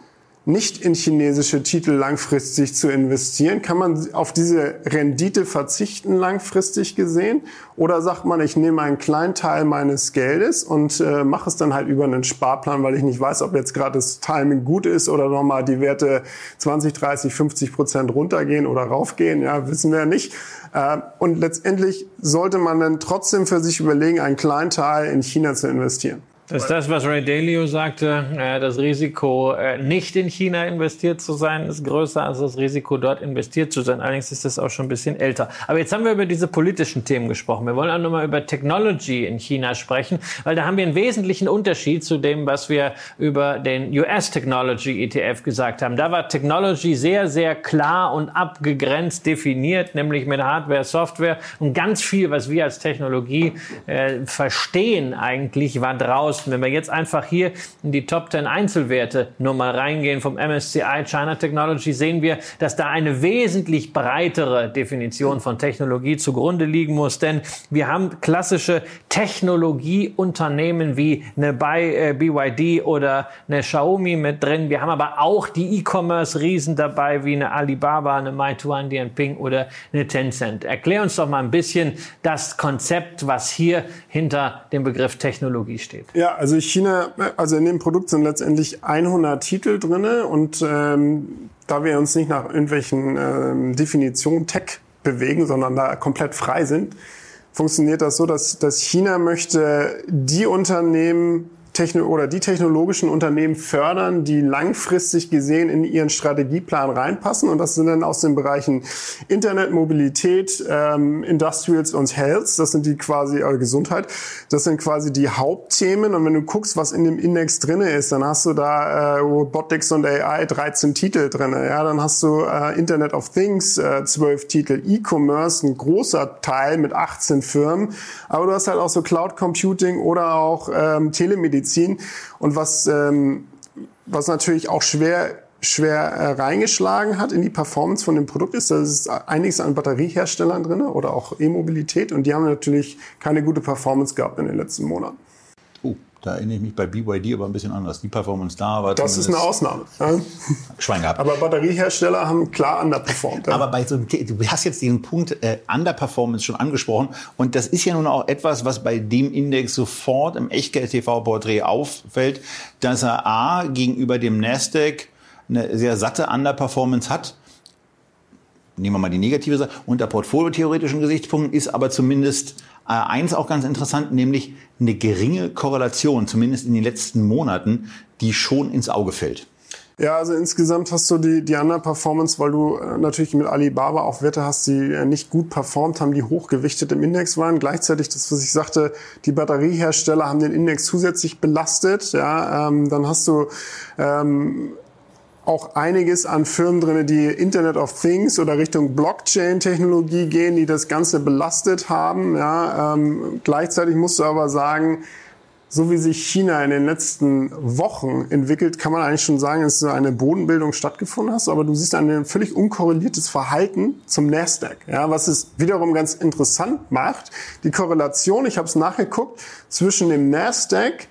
Nicht in chinesische Titel langfristig zu investieren? Kann man auf diese Rendite verzichten langfristig gesehen? Oder sagt man, ich nehme einen kleinen Teil meines Geldes und äh, mache es dann halt über einen Sparplan, weil ich nicht weiß, ob jetzt gerade das Timing gut ist oder nochmal die Werte 20, 30, 50 Prozent runtergehen oder raufgehen? Ja, wissen wir ja nicht. Äh, und letztendlich sollte man dann trotzdem für sich überlegen, einen kleinen Teil in China zu investieren. Das ist das, was Ray Dalio sagte. Das Risiko, äh, nicht in China investiert zu sein, ist größer als das Risiko, dort investiert zu sein. Allerdings ist das auch schon ein bisschen älter. Aber jetzt haben wir über diese politischen Themen gesprochen. Wir wollen auch nochmal über Technology in China sprechen, weil da haben wir einen wesentlichen Unterschied zu dem, was wir über den US Technology ETF gesagt haben. Da war Technology sehr, sehr klar und abgegrenzt definiert, nämlich mit Hardware, Software und ganz viel, was wir als Technologie äh, verstehen eigentlich, war draußen kosten. Wenn wir jetzt einfach hier in die Top 10 Einzelwerte nur mal reingehen vom MSCI China Technology, sehen wir, dass da eine wesentlich breitere Definition von Technologie zugrunde liegen muss. Denn wir haben klassische Technologieunternehmen wie eine BYD äh, oder eine Xiaomi mit drin. Wir haben aber auch die E-Commerce-Riesen dabei wie eine Alibaba, eine Meituan Dianping oder eine Tencent. Erklär uns doch mal ein bisschen das Konzept, was hier hinter dem Begriff Technologie steht. Ja, also China, also in dem Produkt sind letztendlich 100 Titel drinne und ähm, da wir uns nicht nach irgendwelchen ähm, Definitionen Tech bewegen, sondern da komplett frei sind, funktioniert das so, dass, dass China möchte die Unternehmen Techno oder die technologischen Unternehmen fördern, die langfristig gesehen in ihren Strategieplan reinpassen. Und das sind dann aus den Bereichen Internet, Mobilität, ähm, Industrials und Health. Das sind die quasi äh, Gesundheit. Das sind quasi die Hauptthemen. Und wenn du guckst, was in dem Index drinne ist, dann hast du da äh, Robotics und AI 13 Titel drinne. Ja, dann hast du äh, Internet of Things äh, 12 Titel, E-Commerce ein großer Teil mit 18 Firmen. Aber du hast halt auch so Cloud Computing oder auch ähm, Telemedizin Medizin. Und was, ähm, was natürlich auch schwer schwer äh, reingeschlagen hat in die Performance von dem Produkt ist, da ist einiges an Batterieherstellern drin oder auch E-Mobilität und die haben natürlich keine gute Performance gehabt in den letzten Monaten. Da erinnere ich mich bei BYD aber ein bisschen anders. Die Performance da war Das ist eine Ausnahme. Ja. Schwein gehabt. Aber Batteriehersteller haben klar underperformed. Ja. Aber bei so einem, du hast jetzt den Punkt äh, Underperformance schon angesprochen. Und das ist ja nun auch etwas, was bei dem Index sofort im Echtgeld-TV-Porträt auffällt, dass er A gegenüber dem Nasdaq eine sehr satte Underperformance hat nehmen wir mal die negative Seite, unter portfoliotheoretischen Gesichtspunkten ist aber zumindest äh, eins auch ganz interessant, nämlich eine geringe Korrelation, zumindest in den letzten Monaten, die schon ins Auge fällt. Ja, also insgesamt hast du die, die Underperformance, weil du äh, natürlich mit Alibaba auch Werte hast, die äh, nicht gut performt haben, die hochgewichtet im Index waren. Gleichzeitig das, was ich sagte, die Batteriehersteller haben den Index zusätzlich belastet. Ja, ähm, dann hast du ähm, auch einiges an Firmen drin, die Internet of Things oder Richtung Blockchain-Technologie gehen, die das Ganze belastet haben. Ja, ähm, gleichzeitig musst du aber sagen, so wie sich China in den letzten Wochen entwickelt, kann man eigentlich schon sagen, dass so eine Bodenbildung stattgefunden hast. Aber du siehst ein völlig unkorreliertes Verhalten zum Nasdaq, ja, was es wiederum ganz interessant macht. Die Korrelation, ich habe es nachgeguckt, zwischen dem Nasdaq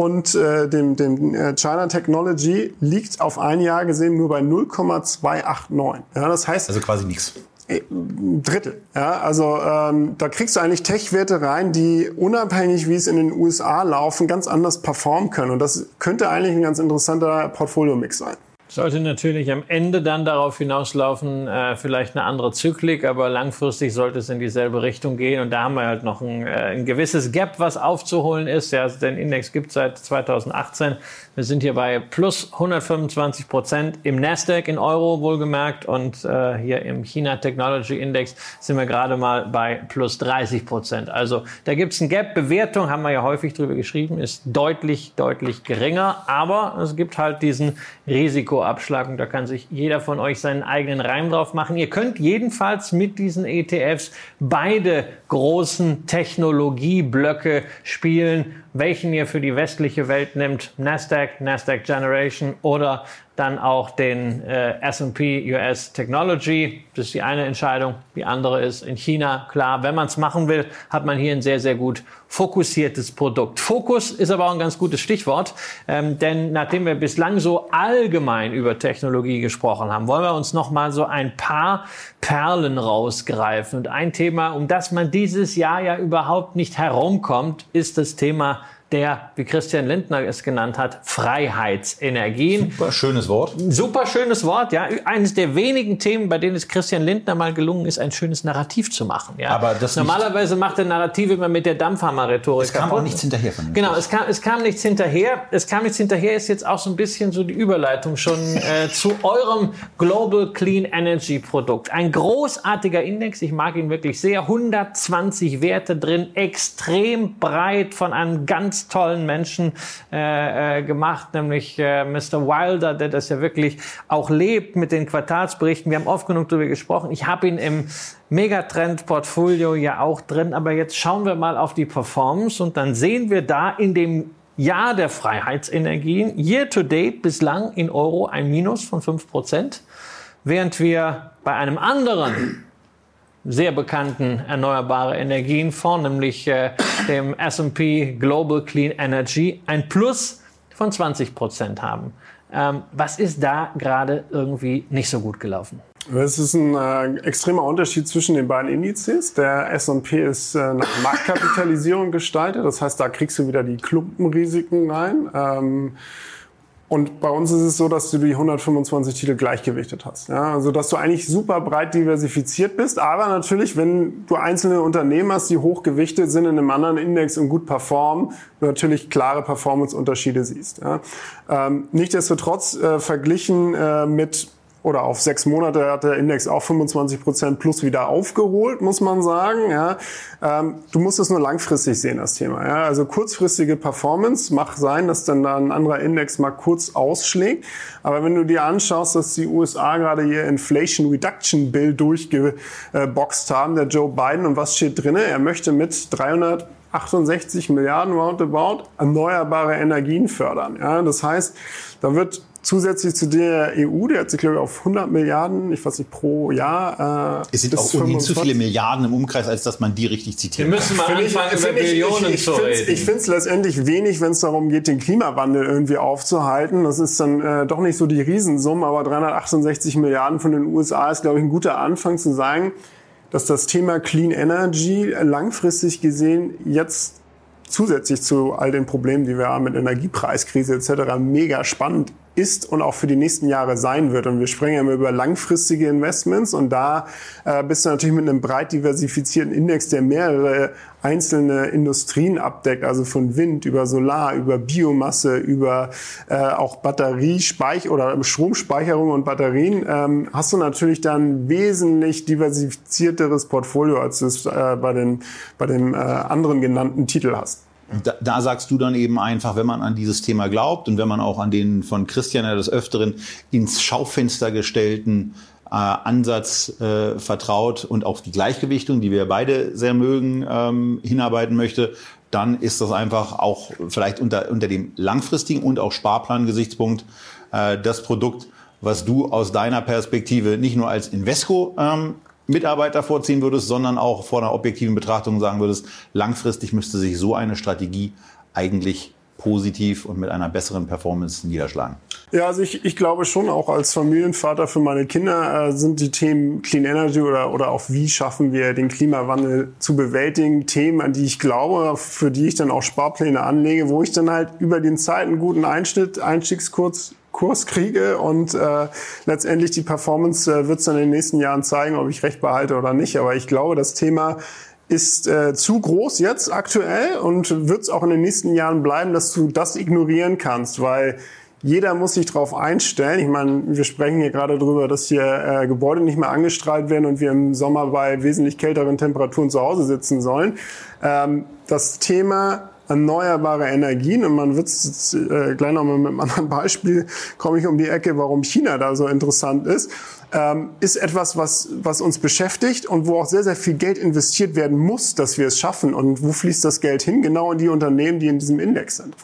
und äh, dem, dem äh, China Technology liegt auf ein Jahr gesehen nur bei 0,289. Ja, das heißt also quasi nichts. Äh, Drittel. Ja, also ähm, da kriegst du eigentlich Tech-Werte rein, die unabhängig, wie es in den USA laufen, ganz anders performen können. Und das könnte eigentlich ein ganz interessanter Portfolio-Mix sein. Sollte natürlich am Ende dann darauf hinauslaufen, äh, vielleicht eine andere Zyklik, aber langfristig sollte es in dieselbe Richtung gehen. Und da haben wir halt noch ein, äh, ein gewisses Gap, was aufzuholen ist. Ja, den Index gibt seit 2018. Wir sind hier bei plus 125 Prozent im Nasdaq in Euro wohlgemerkt und äh, hier im China Technology Index sind wir gerade mal bei plus 30 Prozent. Also da gibt es ein Gap. Bewertung haben wir ja häufig drüber geschrieben, ist deutlich, deutlich geringer. Aber es gibt halt diesen Risikoabschlag und da kann sich jeder von euch seinen eigenen Reim drauf machen. Ihr könnt jedenfalls mit diesen ETFs beide großen Technologieblöcke spielen welchen ihr für die westliche Welt nimmt, Nasdaq, Nasdaq Generation oder dann auch den äh, S&P US Technology. Das ist die eine Entscheidung. Die andere ist in China. Klar, wenn man es machen will, hat man hier ein sehr, sehr gut fokussiertes Produkt. Fokus ist aber auch ein ganz gutes Stichwort, ähm, denn nachdem wir bislang so allgemein über Technologie gesprochen haben, wollen wir uns noch mal so ein paar Perlen rausgreifen. Und ein Thema, um das man dieses Jahr ja überhaupt nicht herumkommt, ist das Thema der, wie Christian Lindner es genannt hat, Freiheitsenergien. Super schönes Wort. Super schönes Wort, ja. Eines der wenigen Themen, bei denen es Christian Lindner mal gelungen ist, ein schönes Narrativ zu machen. Ja. Aber das Normalerweise macht er Narrative immer mit der Dampfhammer-Rhetorik. Es kam kaputt. auch nichts hinterher von dem. Genau, es kam, es kam nichts hinterher. Es kam nichts hinterher, ist jetzt auch so ein bisschen so die Überleitung schon äh, zu eurem Global Clean Energy Produkt. Ein großartiger Index, ich mag ihn wirklich sehr. 120 Werte drin, extrem breit von einem ganz tollen Menschen äh, äh, gemacht, nämlich äh, Mr. Wilder, der das ja wirklich auch lebt mit den Quartalsberichten. Wir haben oft genug darüber gesprochen. Ich habe ihn im Megatrend-Portfolio ja auch drin, aber jetzt schauen wir mal auf die Performance und dann sehen wir da in dem Jahr der Freiheitsenergien, year to date bislang in Euro ein Minus von 5%, während wir bei einem anderen sehr bekannten erneuerbare Energienfonds, nämlich äh, dem S&P Global Clean Energy, ein Plus von 20 Prozent haben. Ähm, was ist da gerade irgendwie nicht so gut gelaufen? Es ist ein äh, extremer Unterschied zwischen den beiden Indizes. Der S&P ist äh, nach Marktkapitalisierung gestaltet, das heißt, da kriegst du wieder die Klumpenrisiken rein. Ähm, und bei uns ist es so, dass du die 125 Titel gleichgewichtet hast. Ja, also dass du eigentlich super breit diversifiziert bist, aber natürlich, wenn du einzelne Unternehmen hast, die hochgewichtet sind in einem anderen Index und gut performen, du natürlich klare Performance-Unterschiede siehst. Ja. Ähm, Nichtsdestotrotz äh, verglichen äh, mit oder auf sechs Monate hat der Index auch 25 Prozent plus wieder aufgeholt, muss man sagen. Ja. Ähm, du musst es nur langfristig sehen, das Thema. Ja. Also kurzfristige Performance mag sein, dass dann da ein anderer Index mal kurz ausschlägt. Aber wenn du dir anschaust, dass die USA gerade ihr Inflation Reduction Bill durchgeboxt haben, der Joe Biden, und was steht drinne? Er möchte mit 300 68 Milliarden roundabout erneuerbare Energien fördern. Ja, das heißt, da wird zusätzlich zu der EU, der hat sich, glaube ich, auf 100 Milliarden, ich weiß nicht, pro Jahr. Äh, es sind auch ohnehin zu viele Milliarden im Umkreis, als dass man die richtig zitiert. Wir müssen mal anfangen, über Billionen ich, ich, zu reden. Ich finde es letztendlich wenig, wenn es darum geht, den Klimawandel irgendwie aufzuhalten. Das ist dann äh, doch nicht so die Riesensumme, aber 368 Milliarden von den USA ist, glaube ich, ein guter Anfang zu sagen, dass das Thema Clean Energy langfristig gesehen jetzt zusätzlich zu all den Problemen, die wir haben mit Energiepreiskrise etc. mega spannend ist und auch für die nächsten Jahre sein wird. Und wir sprechen ja immer über langfristige Investments und da äh, bist du natürlich mit einem breit diversifizierten Index, der mehrere einzelne Industrien abdeckt, also von Wind über Solar, über Biomasse, über äh, auch Batteriespeicher oder Stromspeicherung und Batterien, ähm, hast du natürlich dann wesentlich diversifizierteres Portfolio, als du es äh, bei, den, bei dem äh, anderen genannten Titel hast. Da, da, sagst du dann eben einfach, wenn man an dieses Thema glaubt und wenn man auch an den von Christian ja des Öfteren ins Schaufenster gestellten äh, Ansatz äh, vertraut und auch die Gleichgewichtung, die wir beide sehr mögen, ähm, hinarbeiten möchte, dann ist das einfach auch vielleicht unter, unter dem langfristigen und auch Sparplan-Gesichtspunkt äh, das Produkt, was du aus deiner Perspektive nicht nur als Invesco ähm, Mitarbeiter vorziehen würdest, sondern auch vor einer objektiven Betrachtung sagen würdest, langfristig müsste sich so eine Strategie eigentlich positiv und mit einer besseren Performance niederschlagen? Ja, also ich, ich glaube schon auch als Familienvater für meine Kinder äh, sind die Themen Clean Energy oder, oder auch wie schaffen wir den Klimawandel zu bewältigen, Themen, an die ich glaube, für die ich dann auch Sparpläne anlege, wo ich dann halt über den Zeit einen guten Einschnitt, Einstiegskurs Kurs kriege und äh, letztendlich die Performance äh, wird es dann in den nächsten Jahren zeigen, ob ich recht behalte oder nicht. Aber ich glaube, das Thema ist äh, zu groß jetzt aktuell und wird es auch in den nächsten Jahren bleiben, dass du das ignorieren kannst, weil jeder muss sich darauf einstellen. Ich meine, wir sprechen hier gerade darüber, dass hier äh, Gebäude nicht mehr angestrahlt werden und wir im Sommer bei wesentlich kälteren Temperaturen zu Hause sitzen sollen. Ähm, das Thema erneuerbare Energien. Und man wird äh, gleich nochmal mit einem anderen Beispiel, komme ich um die Ecke, warum China da so interessant ist, ähm, ist etwas, was, was uns beschäftigt und wo auch sehr, sehr viel Geld investiert werden muss, dass wir es schaffen. Und wo fließt das Geld hin? Genau in die Unternehmen, die in diesem Index sind.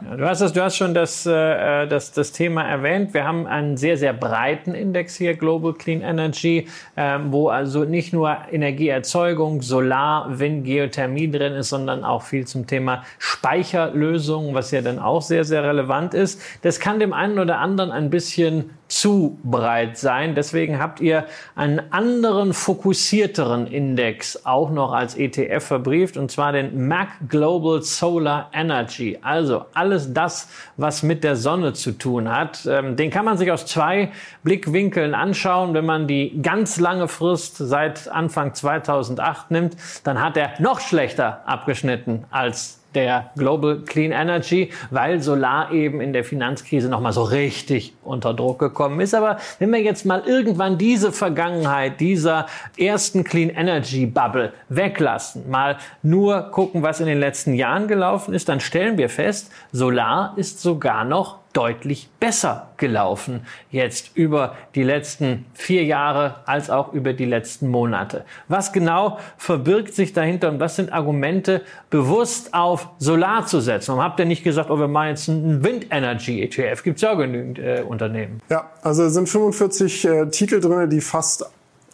Du, hast das, du hast schon das, äh, das, das Thema erwähnt. Wir haben einen sehr, sehr breiten Index hier, Global Clean Energy, äh, wo also nicht nur Energieerzeugung, Solar, Wind, Geothermie drin ist, sondern auch viel zum Thema Speicherlösungen, was ja dann auch sehr, sehr relevant ist. Das kann dem einen oder anderen ein bisschen zu breit sein. Deswegen habt ihr einen anderen fokussierteren Index auch noch als ETF verbrieft und zwar den MAC Global Solar Energy. Also alles das, was mit der Sonne zu tun hat. Ähm, den kann man sich aus zwei Blickwinkeln anschauen. Wenn man die ganz lange Frist seit Anfang 2008 nimmt, dann hat er noch schlechter abgeschnitten als der Global Clean Energy, weil Solar eben in der Finanzkrise nochmal so richtig unter Druck gekommen ist. Aber wenn wir jetzt mal irgendwann diese Vergangenheit dieser ersten Clean Energy Bubble weglassen, mal nur gucken, was in den letzten Jahren gelaufen ist, dann stellen wir fest, Solar ist sogar noch deutlich besser gelaufen jetzt über die letzten vier Jahre als auch über die letzten Monate. Was genau verbirgt sich dahinter und was sind Argumente, bewusst auf Solar zu setzen? Warum habt ihr nicht gesagt, oh, wir machen jetzt einen Wind Energy ETF? Gibt es ja genügend äh, Unternehmen. Ja, also es sind 45 äh, Titel drin, die fast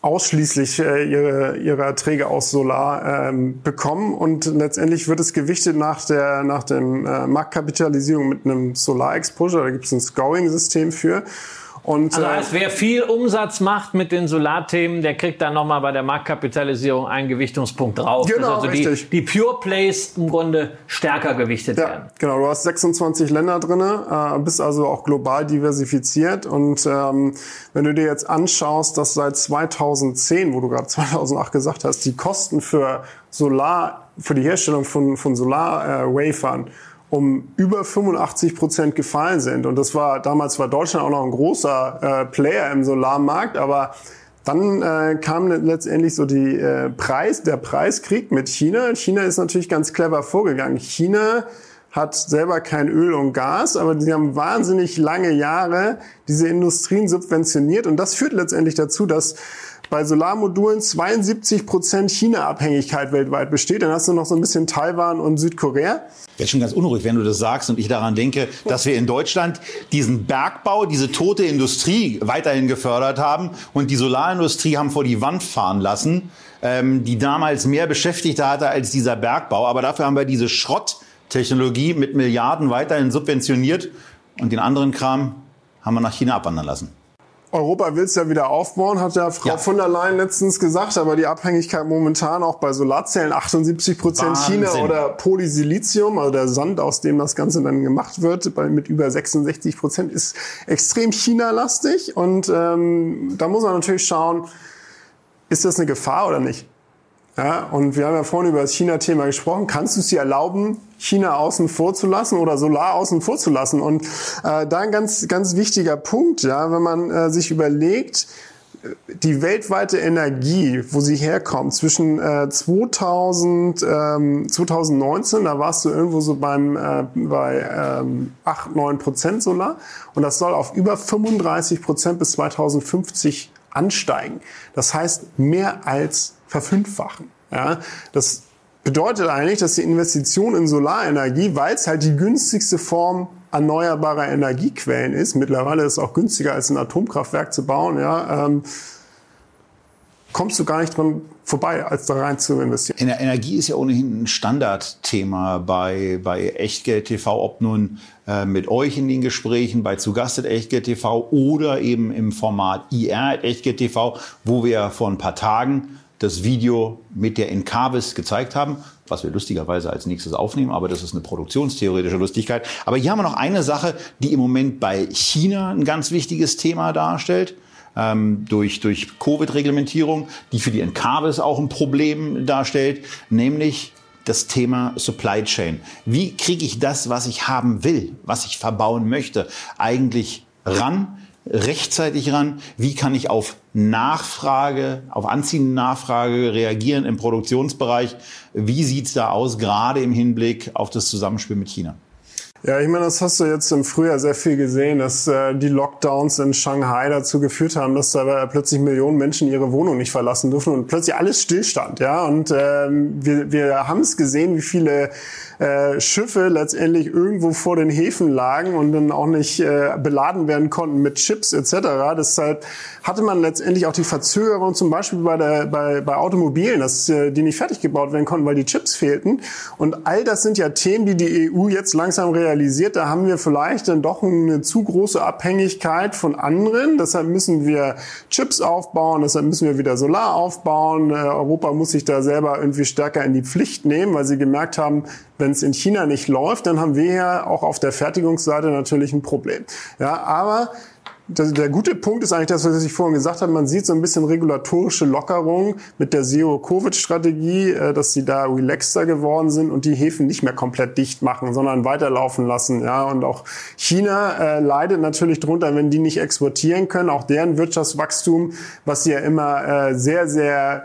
ausschließlich äh, ihre, ihre Erträge aus Solar ähm, bekommen und letztendlich wird es gewichtet nach der nach dem äh, Marktkapitalisierung mit einem Solar Exposure. Da gibt es ein Scoring-System für. Und, also heißt, wer viel Umsatz macht mit den Solarthemen, der kriegt dann nochmal bei der Marktkapitalisierung einen Gewichtungspunkt drauf. Genau, also richtig. Die, die Pure Plays im Grunde stärker gewichtet ja, werden. Genau, du hast 26 Länder drinne, äh, bist also auch global diversifiziert. Und ähm, wenn du dir jetzt anschaust, dass seit 2010, wo du gerade 2008 gesagt hast, die Kosten für Solar, für die Herstellung von, von Solar-Wafern äh, um über 85 Prozent gefallen sind. Und das war, damals war Deutschland auch noch ein großer äh, Player im Solarmarkt, aber dann äh, kam letztendlich so die äh, Preis, der Preiskrieg mit China. China ist natürlich ganz clever vorgegangen. China hat selber kein Öl und Gas, aber sie haben wahnsinnig lange Jahre diese Industrien subventioniert und das führt letztendlich dazu, dass bei Solarmodulen 72 Prozent China-Abhängigkeit weltweit besteht. Dann hast du noch so ein bisschen Taiwan und Südkorea. Ich werde schon ganz unruhig, wenn du das sagst und ich daran denke, dass wir in Deutschland diesen Bergbau, diese tote Industrie weiterhin gefördert haben und die Solarindustrie haben vor die Wand fahren lassen, ähm, die damals mehr Beschäftigte hatte als dieser Bergbau. Aber dafür haben wir diese Schrotttechnologie mit Milliarden weiterhin subventioniert und den anderen Kram haben wir nach China abwandern lassen. Europa will es ja wieder aufbauen, hat ja Frau ja. von der Leyen letztens gesagt, aber die Abhängigkeit momentan auch bei Solarzellen 78 Prozent China oder Polysilizium, also der Sand, aus dem das Ganze dann gemacht wird, bei, mit über 66 Prozent, ist extrem China-lastig und ähm, da muss man natürlich schauen, ist das eine Gefahr oder nicht? Ja, und wir haben ja vorhin über das China-Thema gesprochen. Kannst du es dir erlauben, China außen vor zu lassen oder Solar außen vor zu lassen? Und äh, da ein ganz, ganz wichtiger Punkt, ja, wenn man äh, sich überlegt, die weltweite Energie, wo sie herkommt, zwischen äh, 2000, ähm, 2019, da warst du irgendwo so beim, äh, bei ähm, 8, 9 Prozent Solar und das soll auf über 35 Prozent bis 2050 ansteigen. Das heißt, mehr als verfünffachen. Ja, das bedeutet eigentlich, dass die Investition in Solarenergie, weil es halt die günstigste Form erneuerbarer Energiequellen ist, mittlerweile ist es auch günstiger als ein Atomkraftwerk zu bauen, ja, ähm, kommst du gar nicht dran vorbei, als da rein zu investieren. Energie ist ja ohnehin ein Standardthema bei, bei Echtgeld TV, ob nun äh, mit euch in den Gesprächen, bei Zugastet Echtgeld TV oder eben im Format IR Echtgeld TV, wo wir vor ein paar Tagen das Video mit der Encarvis gezeigt haben, was wir lustigerweise als nächstes aufnehmen, aber das ist eine produktionstheoretische Lustigkeit. Aber hier haben wir noch eine Sache, die im Moment bei China ein ganz wichtiges Thema darstellt. Ähm, durch, durch Covid-Reglementierung, die für die Encarvis auch ein Problem darstellt, nämlich das Thema Supply Chain. Wie kriege ich das, was ich haben will, was ich verbauen möchte, eigentlich ran? Rechtzeitig ran? Wie kann ich auf Nachfrage, auf anziehende Nachfrage reagieren im Produktionsbereich? Wie sieht's da aus, gerade im Hinblick auf das Zusammenspiel mit China? Ja, ich meine, das hast du jetzt im Frühjahr sehr viel gesehen, dass äh, die Lockdowns in Shanghai dazu geführt haben, dass da plötzlich Millionen Menschen ihre Wohnung nicht verlassen dürfen und plötzlich alles stillstand. Ja, und ähm, wir, wir haben es gesehen, wie viele äh, Schiffe letztendlich irgendwo vor den Häfen lagen und dann auch nicht äh, beladen werden konnten mit Chips etc. Deshalb hatte man letztendlich auch die Verzögerung zum Beispiel bei, der, bei, bei Automobilen, dass äh, die nicht fertig gebaut werden konnten, weil die Chips fehlten. Und all das sind ja Themen, die die EU jetzt langsam realisiert. Da haben wir vielleicht dann doch eine zu große Abhängigkeit von anderen. Deshalb müssen wir Chips aufbauen, deshalb müssen wir wieder Solar aufbauen. Äh, Europa muss sich da selber irgendwie stärker in die Pflicht nehmen, weil sie gemerkt haben, wenn es in China nicht läuft, dann haben wir ja auch auf der Fertigungsseite natürlich ein Problem. Ja, aber der gute Punkt ist eigentlich das, was ich vorhin gesagt habe. Man sieht so ein bisschen regulatorische Lockerung mit der Zero-Covid-Strategie, äh, dass sie da relaxter geworden sind und die Häfen nicht mehr komplett dicht machen, sondern weiterlaufen lassen. Ja, und auch China äh, leidet natürlich drunter, wenn die nicht exportieren können. Auch deren Wirtschaftswachstum, was sie ja immer äh, sehr, sehr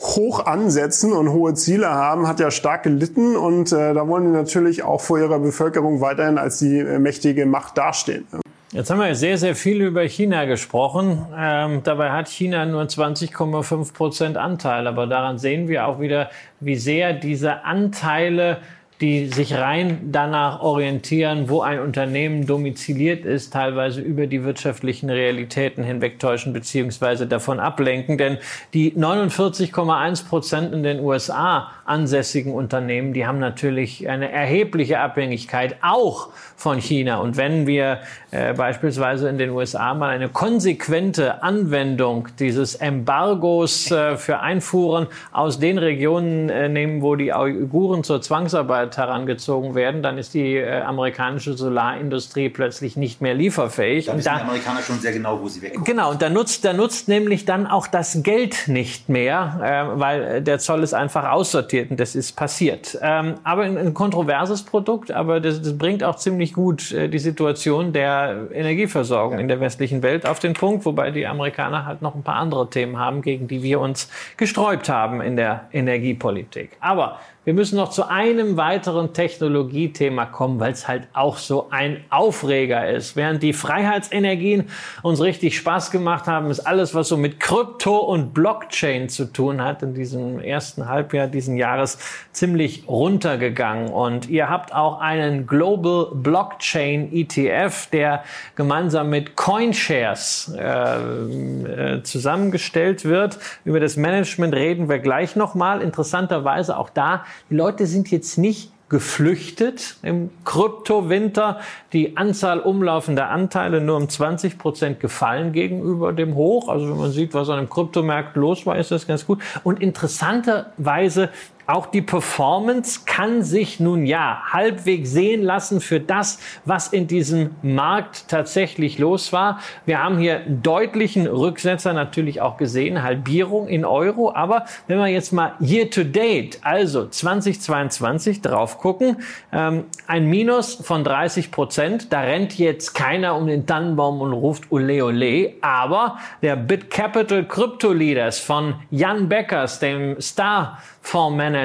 hoch ansetzen und hohe Ziele haben, hat ja stark gelitten und äh, da wollen die natürlich auch vor ihrer Bevölkerung weiterhin als die äh, mächtige Macht dastehen. Jetzt haben wir sehr, sehr viel über China gesprochen. Ähm, dabei hat China nur 20,5 Prozent Anteil. Aber daran sehen wir auch wieder, wie sehr diese Anteile die sich rein danach orientieren, wo ein Unternehmen domiziliert ist, teilweise über die wirtschaftlichen Realitäten hinwegtäuschen beziehungsweise davon ablenken. Denn die 49,1 Prozent in den USA ansässigen Unternehmen, die haben natürlich eine erhebliche Abhängigkeit auch von China. Und wenn wir äh, beispielsweise in den USA mal eine konsequente Anwendung dieses Embargos äh, für Einfuhren aus den Regionen äh, nehmen, wo die Uiguren zur Zwangsarbeit Standard herangezogen werden, dann ist die äh, amerikanische Solarindustrie plötzlich nicht mehr lieferfähig. Dann wissen da, die Amerikaner schon sehr genau, wo sie wegkommen. Genau, und da nutzt, da nutzt nämlich dann auch das Geld nicht mehr, äh, weil der Zoll ist einfach aussortiert und das ist passiert. Ähm, aber ein, ein, kontroverses Produkt, aber das, das bringt auch ziemlich gut äh, die Situation der Energieversorgung ja. in der westlichen Welt auf den Punkt, wobei die Amerikaner halt noch ein paar andere Themen haben, gegen die wir uns gesträubt haben in der Energiepolitik. Aber wir müssen noch zu einem weiteren Technologiethema kommen, weil es halt auch so ein Aufreger ist. Während die Freiheitsenergien uns richtig Spaß gemacht haben, ist alles, was so mit Krypto und Blockchain zu tun hat, in diesem ersten Halbjahr diesen Jahres ziemlich runtergegangen. Und ihr habt auch einen Global Blockchain ETF, der gemeinsam mit CoinShares äh, äh, zusammengestellt wird. Über das Management reden wir gleich nochmal. Interessanterweise auch da die Leute sind jetzt nicht geflüchtet im Kryptowinter. Die Anzahl umlaufender Anteile nur um 20 Prozent gefallen gegenüber dem Hoch. Also wenn man sieht, was an dem Kryptomarkt los war, ist das ganz gut. Und interessanterweise auch die Performance kann sich nun ja halbwegs sehen lassen für das, was in diesem Markt tatsächlich los war. Wir haben hier deutlichen Rücksetzer natürlich auch gesehen, Halbierung in Euro. Aber wenn wir jetzt mal year to date, also 2022 drauf gucken, ähm, ein Minus von 30 Prozent. Da rennt jetzt keiner um den Tannenbaum und ruft Ole Ole. Aber der BitCapital Crypto Leaders von Jan Beckers, dem Star Fondsmanager,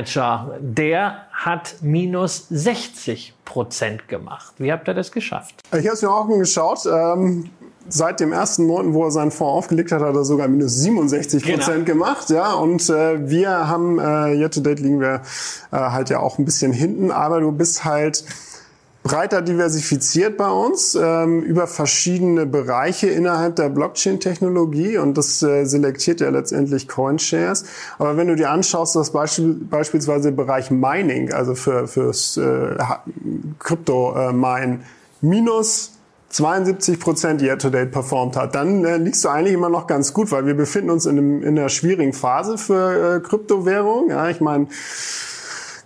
der hat minus 60 Prozent gemacht. Wie habt ihr das geschafft? Ich habe es mir auch geschaut. Ähm, seit dem ersten Monat, wo er seinen Fonds aufgelegt hat, hat er sogar minus 67 Prozent genau. gemacht. Ja, und äh, wir haben, äh, yet to date liegen wir äh, halt ja auch ein bisschen hinten, aber du bist halt breiter diversifiziert bei uns ähm, über verschiedene Bereiche innerhalb der Blockchain-Technologie und das äh, selektiert ja letztendlich CoinShares. Aber wenn du dir anschaust, dass Beispiel, beispielsweise im Bereich Mining, also für fürs äh, Krypto-Mine, äh, minus 72 Prozent year-to-date performt hat, dann äh, liegst du eigentlich immer noch ganz gut, weil wir befinden uns in, einem, in einer schwierigen Phase für äh, Kryptowährung. Ja, ich meine,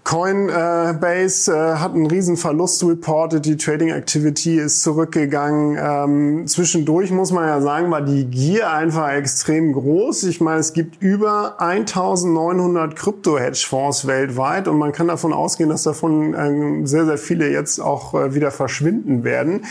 Coinbase äh, hat einen riesen Verlust reported, die Trading Activity ist zurückgegangen. Ähm, zwischendurch muss man ja sagen, war die Gier einfach extrem groß. Ich meine, es gibt über 1900 Krypto-Hedgefonds weltweit und man kann davon ausgehen, dass davon äh, sehr, sehr viele jetzt auch äh, wieder verschwinden werden.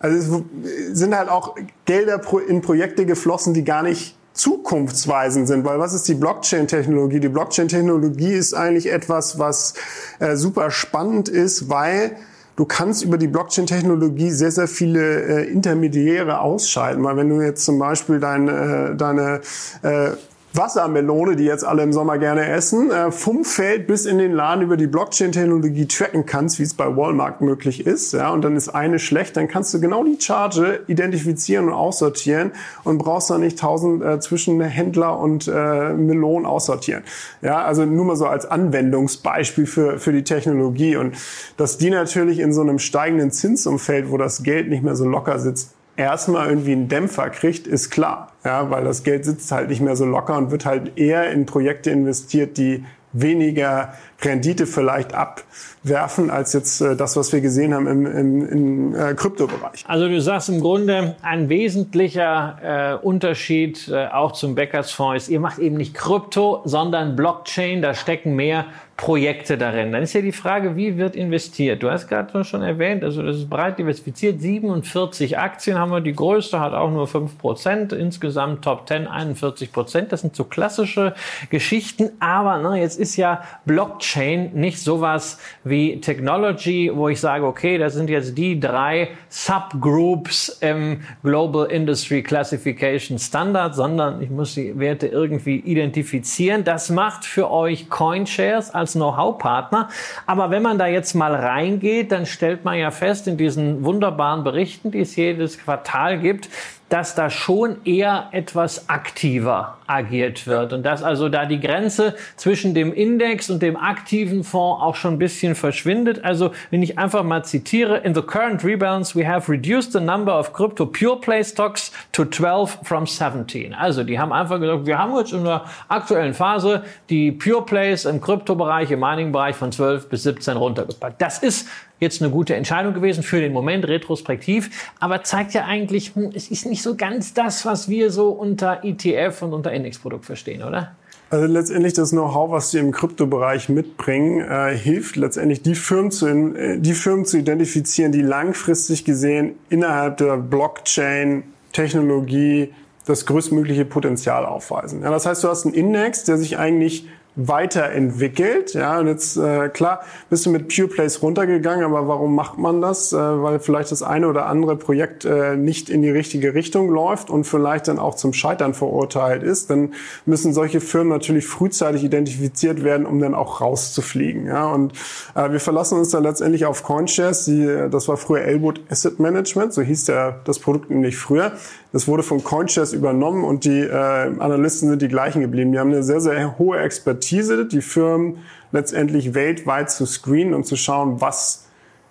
Also es sind halt auch Gelder in Projekte geflossen, die gar nicht zukunftsweisend sind, weil was ist die Blockchain-Technologie? Die Blockchain-Technologie ist eigentlich etwas, was äh, super spannend ist, weil du kannst über die Blockchain-Technologie sehr, sehr viele äh, Intermediäre ausschalten. Weil wenn du jetzt zum Beispiel deine, äh, deine äh, Wassermelone, die jetzt alle im Sommer gerne essen, äh, vom Feld bis in den Laden über die Blockchain-Technologie tracken kannst, wie es bei Walmart möglich ist, ja, und dann ist eine schlecht, dann kannst du genau die Charge identifizieren und aussortieren und brauchst dann nicht tausend äh, Zwischenhändler und äh, Melonen aussortieren. Ja, also nur mal so als Anwendungsbeispiel für, für die Technologie und dass die natürlich in so einem steigenden Zinsumfeld, wo das Geld nicht mehr so locker sitzt, erstmal irgendwie einen Dämpfer kriegt, ist klar. Ja, weil das Geld sitzt halt nicht mehr so locker und wird halt eher in Projekte investiert, die weniger Rendite vielleicht abwerfen als jetzt äh, das, was wir gesehen haben im, im, im äh, Kryptobereich. Also du sagst im Grunde, ein wesentlicher äh, Unterschied äh, auch zum Bäckersfonds ist, ihr macht eben nicht Krypto, sondern Blockchain, da stecken mehr Projekte darin. Dann ist ja die Frage, wie wird investiert? Du hast gerade schon erwähnt, also das ist breit diversifiziert. 47 Aktien haben wir, die größte hat auch nur 5 Prozent. Insgesamt Top 10 41 Prozent. Das sind so klassische Geschichten. Aber ne, jetzt ist ja Blockchain nicht sowas wie Technology, wo ich sage, okay, das sind jetzt die drei Subgroups im Global Industry Classification Standard, sondern ich muss die Werte irgendwie identifizieren. Das macht für euch CoinShares als als Know-how-Partner. Aber wenn man da jetzt mal reingeht, dann stellt man ja fest in diesen wunderbaren Berichten, die es jedes Quartal gibt, dass da schon eher etwas aktiver agiert wird und dass also da die Grenze zwischen dem Index und dem aktiven Fonds auch schon ein bisschen verschwindet. Also wenn ich einfach mal zitiere, in the current rebalance we have reduced the number of crypto pure play stocks to 12 from 17. Also die haben einfach gesagt, wir haben jetzt in der aktuellen Phase die Pure Plays im Kryptobereich, im Mining-Bereich von 12 bis 17 runtergepackt. Das ist jetzt eine gute Entscheidung gewesen für den Moment, retrospektiv, aber zeigt ja eigentlich, hm, es ist nicht so ganz das, was wir so unter ETF und unter Indexprodukt verstehen, oder? Also letztendlich das Know-how, was sie im Kryptobereich mitbringen, äh, hilft letztendlich die Firmen, zu, äh, die Firmen zu identifizieren, die langfristig gesehen innerhalb der Blockchain-Technologie das größtmögliche Potenzial aufweisen. Ja, das heißt, du hast einen Index, der sich eigentlich weiterentwickelt. Ja, und jetzt äh, klar, bist du mit Pure Place runtergegangen, aber warum macht man das? Äh, weil vielleicht das eine oder andere Projekt äh, nicht in die richtige Richtung läuft und vielleicht dann auch zum Scheitern verurteilt ist. Dann müssen solche Firmen natürlich frühzeitig identifiziert werden, um dann auch rauszufliegen. Ja, und äh, wir verlassen uns dann letztendlich auf CoinShares. Die, das war früher Elwood Asset Management, so hieß der, das Produkt nämlich früher. Das wurde von CoinShares übernommen und die äh, Analysten sind die gleichen geblieben. Die haben eine sehr, sehr hohe Expertise, die Firmen letztendlich weltweit zu screenen und zu schauen, was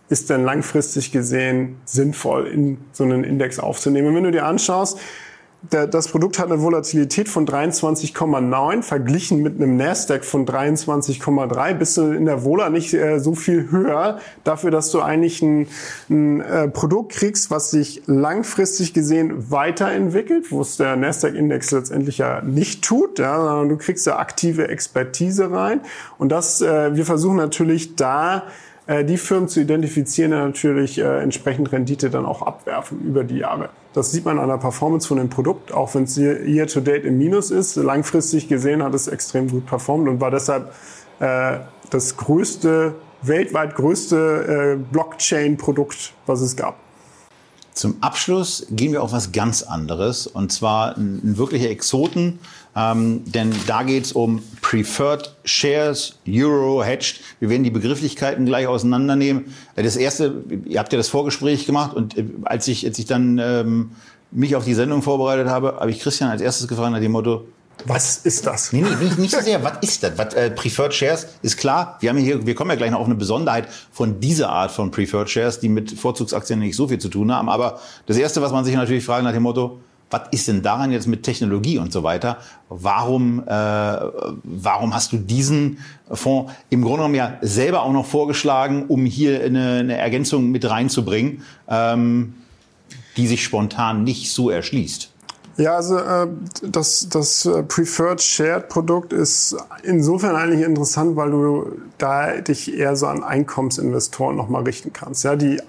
ist denn langfristig gesehen sinnvoll in so einen Index aufzunehmen. Und wenn du dir anschaust, das Produkt hat eine Volatilität von 23,9 verglichen mit einem Nasdaq von 23,3 bist du in der Vola nicht äh, so viel höher dafür, dass du eigentlich ein, ein äh, Produkt kriegst, was sich langfristig gesehen weiterentwickelt, wo es der Nasdaq-Index letztendlich ja nicht tut, ja, sondern du kriegst ja aktive Expertise rein. Und das, äh, wir versuchen natürlich da die Firmen zu identifizieren, die natürlich äh, entsprechend Rendite dann auch abwerfen über die Jahre. Das sieht man an der Performance von dem Produkt, auch wenn es year to date im Minus ist. Langfristig gesehen hat es extrem gut performt und war deshalb äh, das größte, weltweit größte äh, Blockchain-Produkt, was es gab. Zum Abschluss gehen wir auf was ganz anderes und zwar ein, ein wirklicher Exoten, ähm, denn da geht es um Preferred Shares, Euro, Hedged. Wir werden die Begrifflichkeiten gleich auseinandernehmen. Das erste, ihr habt ja das Vorgespräch gemacht und äh, als ich, als ich dann ähm, mich auf die Sendung vorbereitet habe, habe ich Christian als erstes gefragt nach dem Motto, was ist das? Nee, nee, nicht, nicht so sehr. Was ist das? Was, äh, Preferred Shares ist klar. Wir haben hier, wir kommen ja gleich noch auf eine Besonderheit von dieser Art von Preferred Shares, die mit Vorzugsaktien nicht so viel zu tun haben. Aber das erste, was man sich natürlich fragt nach dem Motto, was ist denn daran jetzt mit Technologie und so weiter? Warum, äh, warum hast du diesen Fonds im Grunde genommen ja selber auch noch vorgeschlagen, um hier eine, eine Ergänzung mit reinzubringen, ähm, die sich spontan nicht so erschließt? Ja, also äh, das, das äh, Preferred Shared Produkt ist insofern eigentlich interessant, weil du da dich eher so an Einkommensinvestoren nochmal richten kannst, ja, die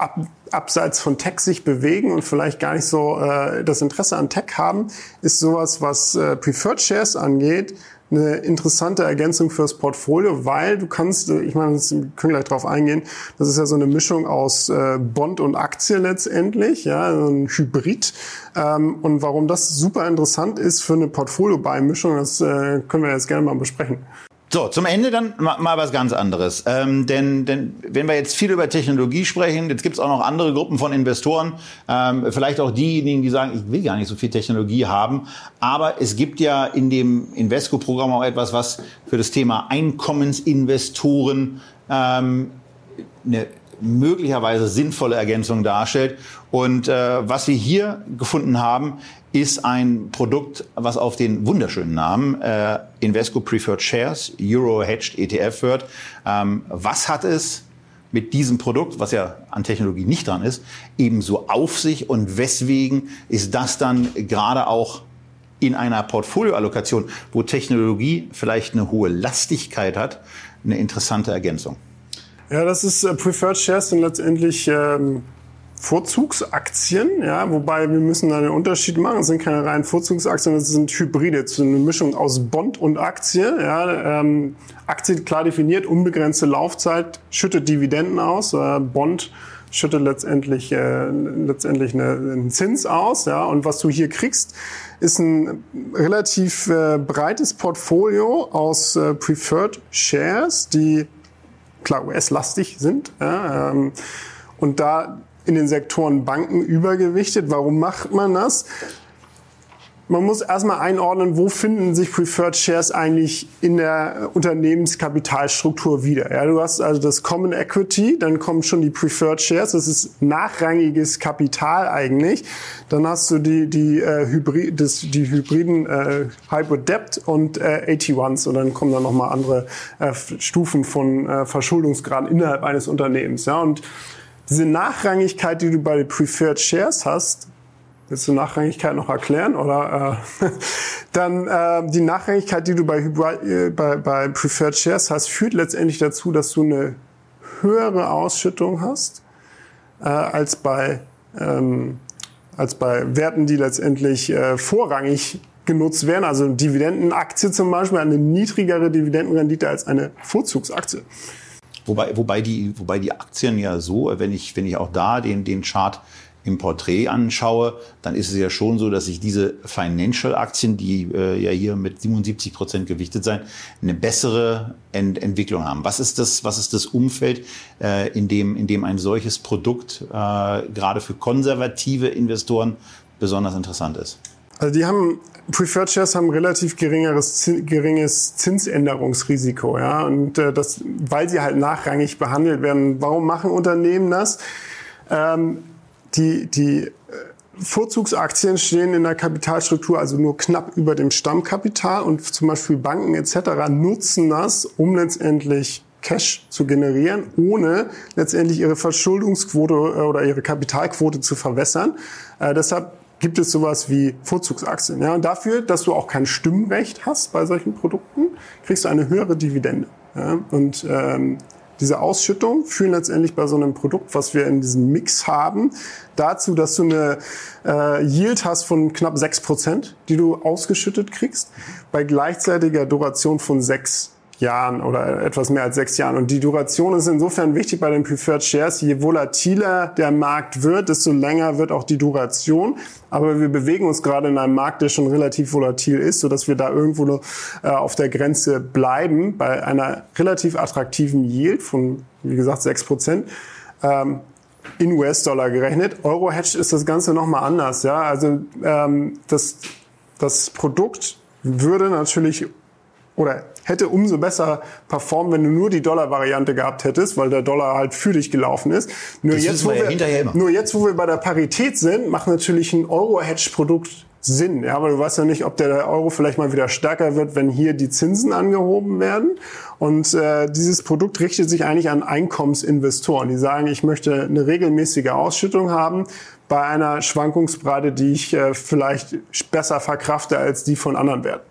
abseits von Tech sich bewegen und vielleicht gar nicht so äh, das Interesse an Tech haben, ist sowas, was äh, Preferred Shares angeht, eine interessante Ergänzung fürs Portfolio, weil du kannst, ich meine, wir können gleich drauf eingehen, das ist ja so eine Mischung aus äh, Bond und Aktie letztendlich, ja, so ein Hybrid. Ähm, und warum das super interessant ist für eine Portfolio-Beimischung, das äh, können wir jetzt gerne mal besprechen. So, zum Ende dann mal, mal was ganz anderes. Ähm, denn, denn wenn wir jetzt viel über Technologie sprechen, jetzt gibt es auch noch andere Gruppen von Investoren, ähm, vielleicht auch diejenigen, die sagen, ich will gar nicht so viel Technologie haben. Aber es gibt ja in dem Invesco-Programm auch etwas, was für das Thema Einkommensinvestoren ähm, eine möglicherweise sinnvolle Ergänzung darstellt. Und äh, was wir hier gefunden haben, ist ein Produkt, was auf den wunderschönen Namen äh, Invesco Preferred Shares Euro Hedged ETF hört. Ähm, was hat es mit diesem Produkt, was ja an Technologie nicht dran ist, ebenso auf sich und weswegen ist das dann gerade auch in einer Portfolioallokation, wo Technologie vielleicht eine hohe Lastigkeit hat, eine interessante Ergänzung? Ja, das ist äh, Preferred Shares sind letztendlich ähm, Vorzugsaktien, ja, wobei wir müssen da einen Unterschied machen. Es sind keine reinen Vorzugsaktien, es sind Hybride, so eine Mischung aus Bond und Aktie. Ja, ähm, Aktie klar definiert, unbegrenzte Laufzeit, schüttet Dividenden aus. Äh, Bond schüttet letztendlich äh, letztendlich eine, einen Zins aus. Ja, und was du hier kriegst, ist ein relativ äh, breites Portfolio aus äh, Preferred Shares, die klar US-lastig sind. Ja, ähm, und da in den Sektoren Banken übergewichtet. Warum macht man das? Man muss erstmal einordnen, wo finden sich Preferred Shares eigentlich in der Unternehmenskapitalstruktur wieder. Ja, du hast also das Common Equity, dann kommen schon die Preferred Shares, das ist nachrangiges Kapital eigentlich. Dann hast du die, die, äh, Hybrid, das, die hybriden äh, Hybrid Debt und äh, AT1s und dann kommen dann nochmal andere äh, Stufen von äh, Verschuldungsgrad innerhalb eines Unternehmens. Ja, und diese Nachrangigkeit, die du bei Preferred Shares hast, willst du Nachrangigkeit noch erklären? Oder äh, dann äh, die Nachrangigkeit, die du bei, äh, bei, bei Preferred Shares hast, führt letztendlich dazu, dass du eine höhere Ausschüttung hast äh, als bei ähm, als bei Werten, die letztendlich äh, vorrangig genutzt werden. Also eine Dividendenaktie zum Beispiel eine niedrigere Dividendenrendite als eine Vorzugsaktie. Wobei, wobei, die, wobei die Aktien ja so, wenn ich, wenn ich auch da den, den Chart im Porträt anschaue, dann ist es ja schon so, dass sich diese Financial-Aktien, die äh, ja hier mit 77 Prozent gewichtet sein, eine bessere Ent Entwicklung haben. Was ist das, was ist das Umfeld, äh, in, dem, in dem ein solches Produkt äh, gerade für konservative Investoren besonders interessant ist? Also die haben Preferred Shares haben relativ geringeres geringes Zinsänderungsrisiko, ja und äh, das, weil sie halt nachrangig behandelt werden. Warum machen Unternehmen das? Ähm, die, die äh, Vorzugsaktien stehen in der Kapitalstruktur also nur knapp über dem Stammkapital und zum Beispiel Banken etc. nutzen das, um letztendlich Cash zu generieren, ohne letztendlich ihre Verschuldungsquote äh, oder ihre Kapitalquote zu verwässern. Äh, deshalb gibt es sowas wie Vorzugsaktien. Ja, und dafür, dass du auch kein Stimmrecht hast bei solchen Produkten, kriegst du eine höhere Dividende. Ja, und ähm, diese Ausschüttung führen letztendlich bei so einem Produkt, was wir in diesem Mix haben, dazu, dass du eine äh, Yield hast von knapp sechs Prozent, die du ausgeschüttet kriegst, bei gleichzeitiger Duration von sechs Jahren oder etwas mehr als sechs Jahren. Und die Duration ist insofern wichtig bei den Preferred Shares. Je volatiler der Markt wird, desto länger wird auch die Duration. Aber wir bewegen uns gerade in einem Markt, der schon relativ volatil ist, sodass wir da irgendwo äh, auf der Grenze bleiben bei einer relativ attraktiven Yield von, wie gesagt, sechs Prozent. Ähm, in US-Dollar gerechnet. Euro-Hedge ist das Ganze nochmal anders. Ja? Also ähm, das, das Produkt würde natürlich oder hätte umso besser performt, wenn du nur die Dollar-Variante gehabt hättest, weil der Dollar halt für dich gelaufen ist. Nur jetzt, wo wir, ja nur jetzt, wo wir bei der Parität sind, macht natürlich ein Euro-Hedge-Produkt Sinn. Ja, aber du weißt ja nicht, ob der Euro vielleicht mal wieder stärker wird, wenn hier die Zinsen angehoben werden. Und äh, dieses Produkt richtet sich eigentlich an Einkommensinvestoren, die sagen, ich möchte eine regelmäßige Ausschüttung haben bei einer Schwankungsbreite, die ich äh, vielleicht besser verkrafte als die von anderen Werten.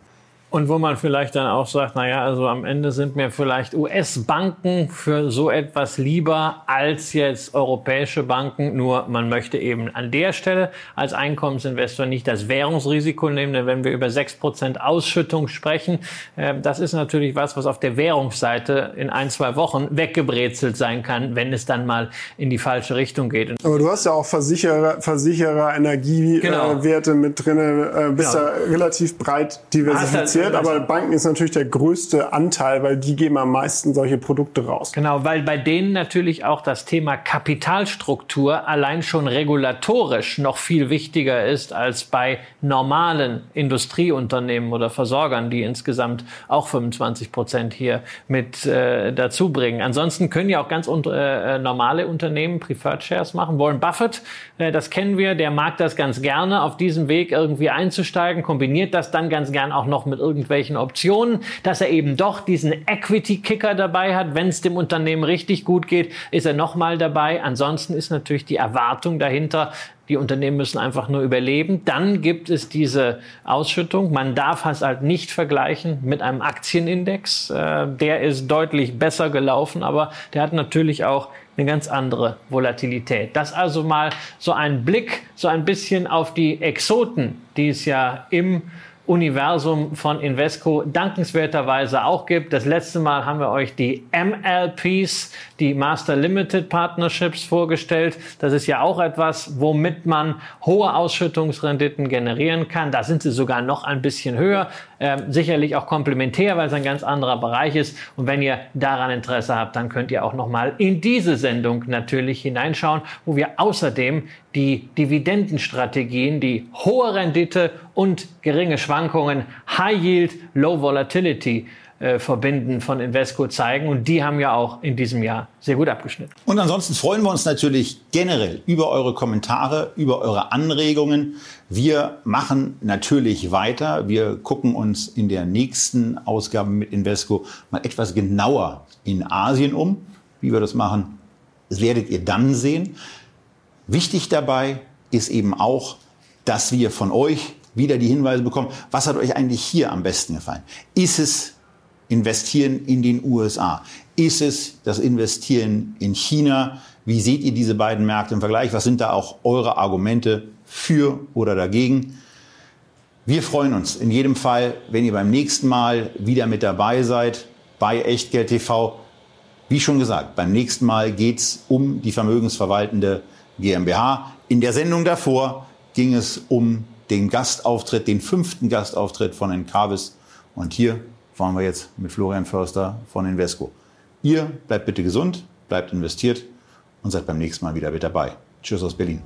Und wo man vielleicht dann auch sagt, naja, also am Ende sind mir vielleicht US-Banken für so etwas lieber als jetzt europäische Banken. Nur man möchte eben an der Stelle als Einkommensinvestor nicht das Währungsrisiko nehmen, denn wenn wir über sechs Prozent Ausschüttung sprechen, äh, das ist natürlich was, was auf der Währungsseite in ein, zwei Wochen weggebrezelt sein kann, wenn es dann mal in die falsche Richtung geht. Aber du hast ja auch Versicherer, Versicherer Energiewerte genau. mit drin, äh, bist genau. da relativ breit diversifiziert kompliziert, aber Banken ist natürlich der größte Anteil, weil die geben am meisten solche Produkte raus. Genau, weil bei denen natürlich auch das Thema Kapitalstruktur allein schon regulatorisch noch viel wichtiger ist als bei normalen Industrieunternehmen oder Versorgern, die insgesamt auch 25 Prozent hier mit äh, dazu bringen. Ansonsten können ja auch ganz äh, normale Unternehmen Preferred Shares machen. Warren Buffett, äh, das kennen wir, der mag das ganz gerne, auf diesem Weg irgendwie einzusteigen, kombiniert das dann ganz gern auch noch mit irgendwelchen Optionen, dass er eben doch diesen Equity-Kicker dabei hat. Wenn es dem Unternehmen richtig gut geht, ist er nochmal dabei. Ansonsten ist natürlich die Erwartung dahinter, die Unternehmen müssen einfach nur überleben. Dann gibt es diese Ausschüttung. Man darf es halt nicht vergleichen mit einem Aktienindex. Äh, der ist deutlich besser gelaufen, aber der hat natürlich auch eine ganz andere Volatilität. Das also mal so ein Blick, so ein bisschen auf die Exoten, die es ja im Universum von Invesco dankenswerterweise auch gibt. Das letzte Mal haben wir euch die MLPs, die Master Limited Partnerships vorgestellt. Das ist ja auch etwas, womit man hohe Ausschüttungsrenditen generieren kann. Da sind sie sogar noch ein bisschen höher. Ähm, sicherlich auch komplementär, weil es ein ganz anderer Bereich ist. Und wenn ihr daran Interesse habt, dann könnt ihr auch noch mal in diese Sendung natürlich hineinschauen, wo wir außerdem die Dividendenstrategien, die hohe Rendite und geringe Schwankungen, High Yield, Low Volatility äh, verbinden von Invesco zeigen. Und die haben ja auch in diesem Jahr sehr gut abgeschnitten. Und ansonsten freuen wir uns natürlich generell über eure Kommentare, über eure Anregungen. Wir machen natürlich weiter. Wir gucken uns in der nächsten Ausgabe mit Invesco mal etwas genauer in Asien um. Wie wir das machen, werdet ihr dann sehen. Wichtig dabei ist eben auch, dass wir von euch wieder die Hinweise bekommen, was hat euch eigentlich hier am besten gefallen? Ist es investieren in den USA? Ist es das Investieren in China? Wie seht ihr diese beiden Märkte im Vergleich? Was sind da auch eure Argumente für oder dagegen? Wir freuen uns in jedem Fall, wenn ihr beim nächsten Mal wieder mit dabei seid bei Echtgeld TV. Wie schon gesagt, beim nächsten Mal geht es um die vermögensverwaltende GmbH. In der Sendung davor ging es um den Gastauftritt, den fünften Gastauftritt von Encarvis. Und hier waren wir jetzt mit Florian Förster von Invesco. Ihr bleibt bitte gesund, bleibt investiert und seid beim nächsten Mal wieder mit dabei. Tschüss aus Berlin.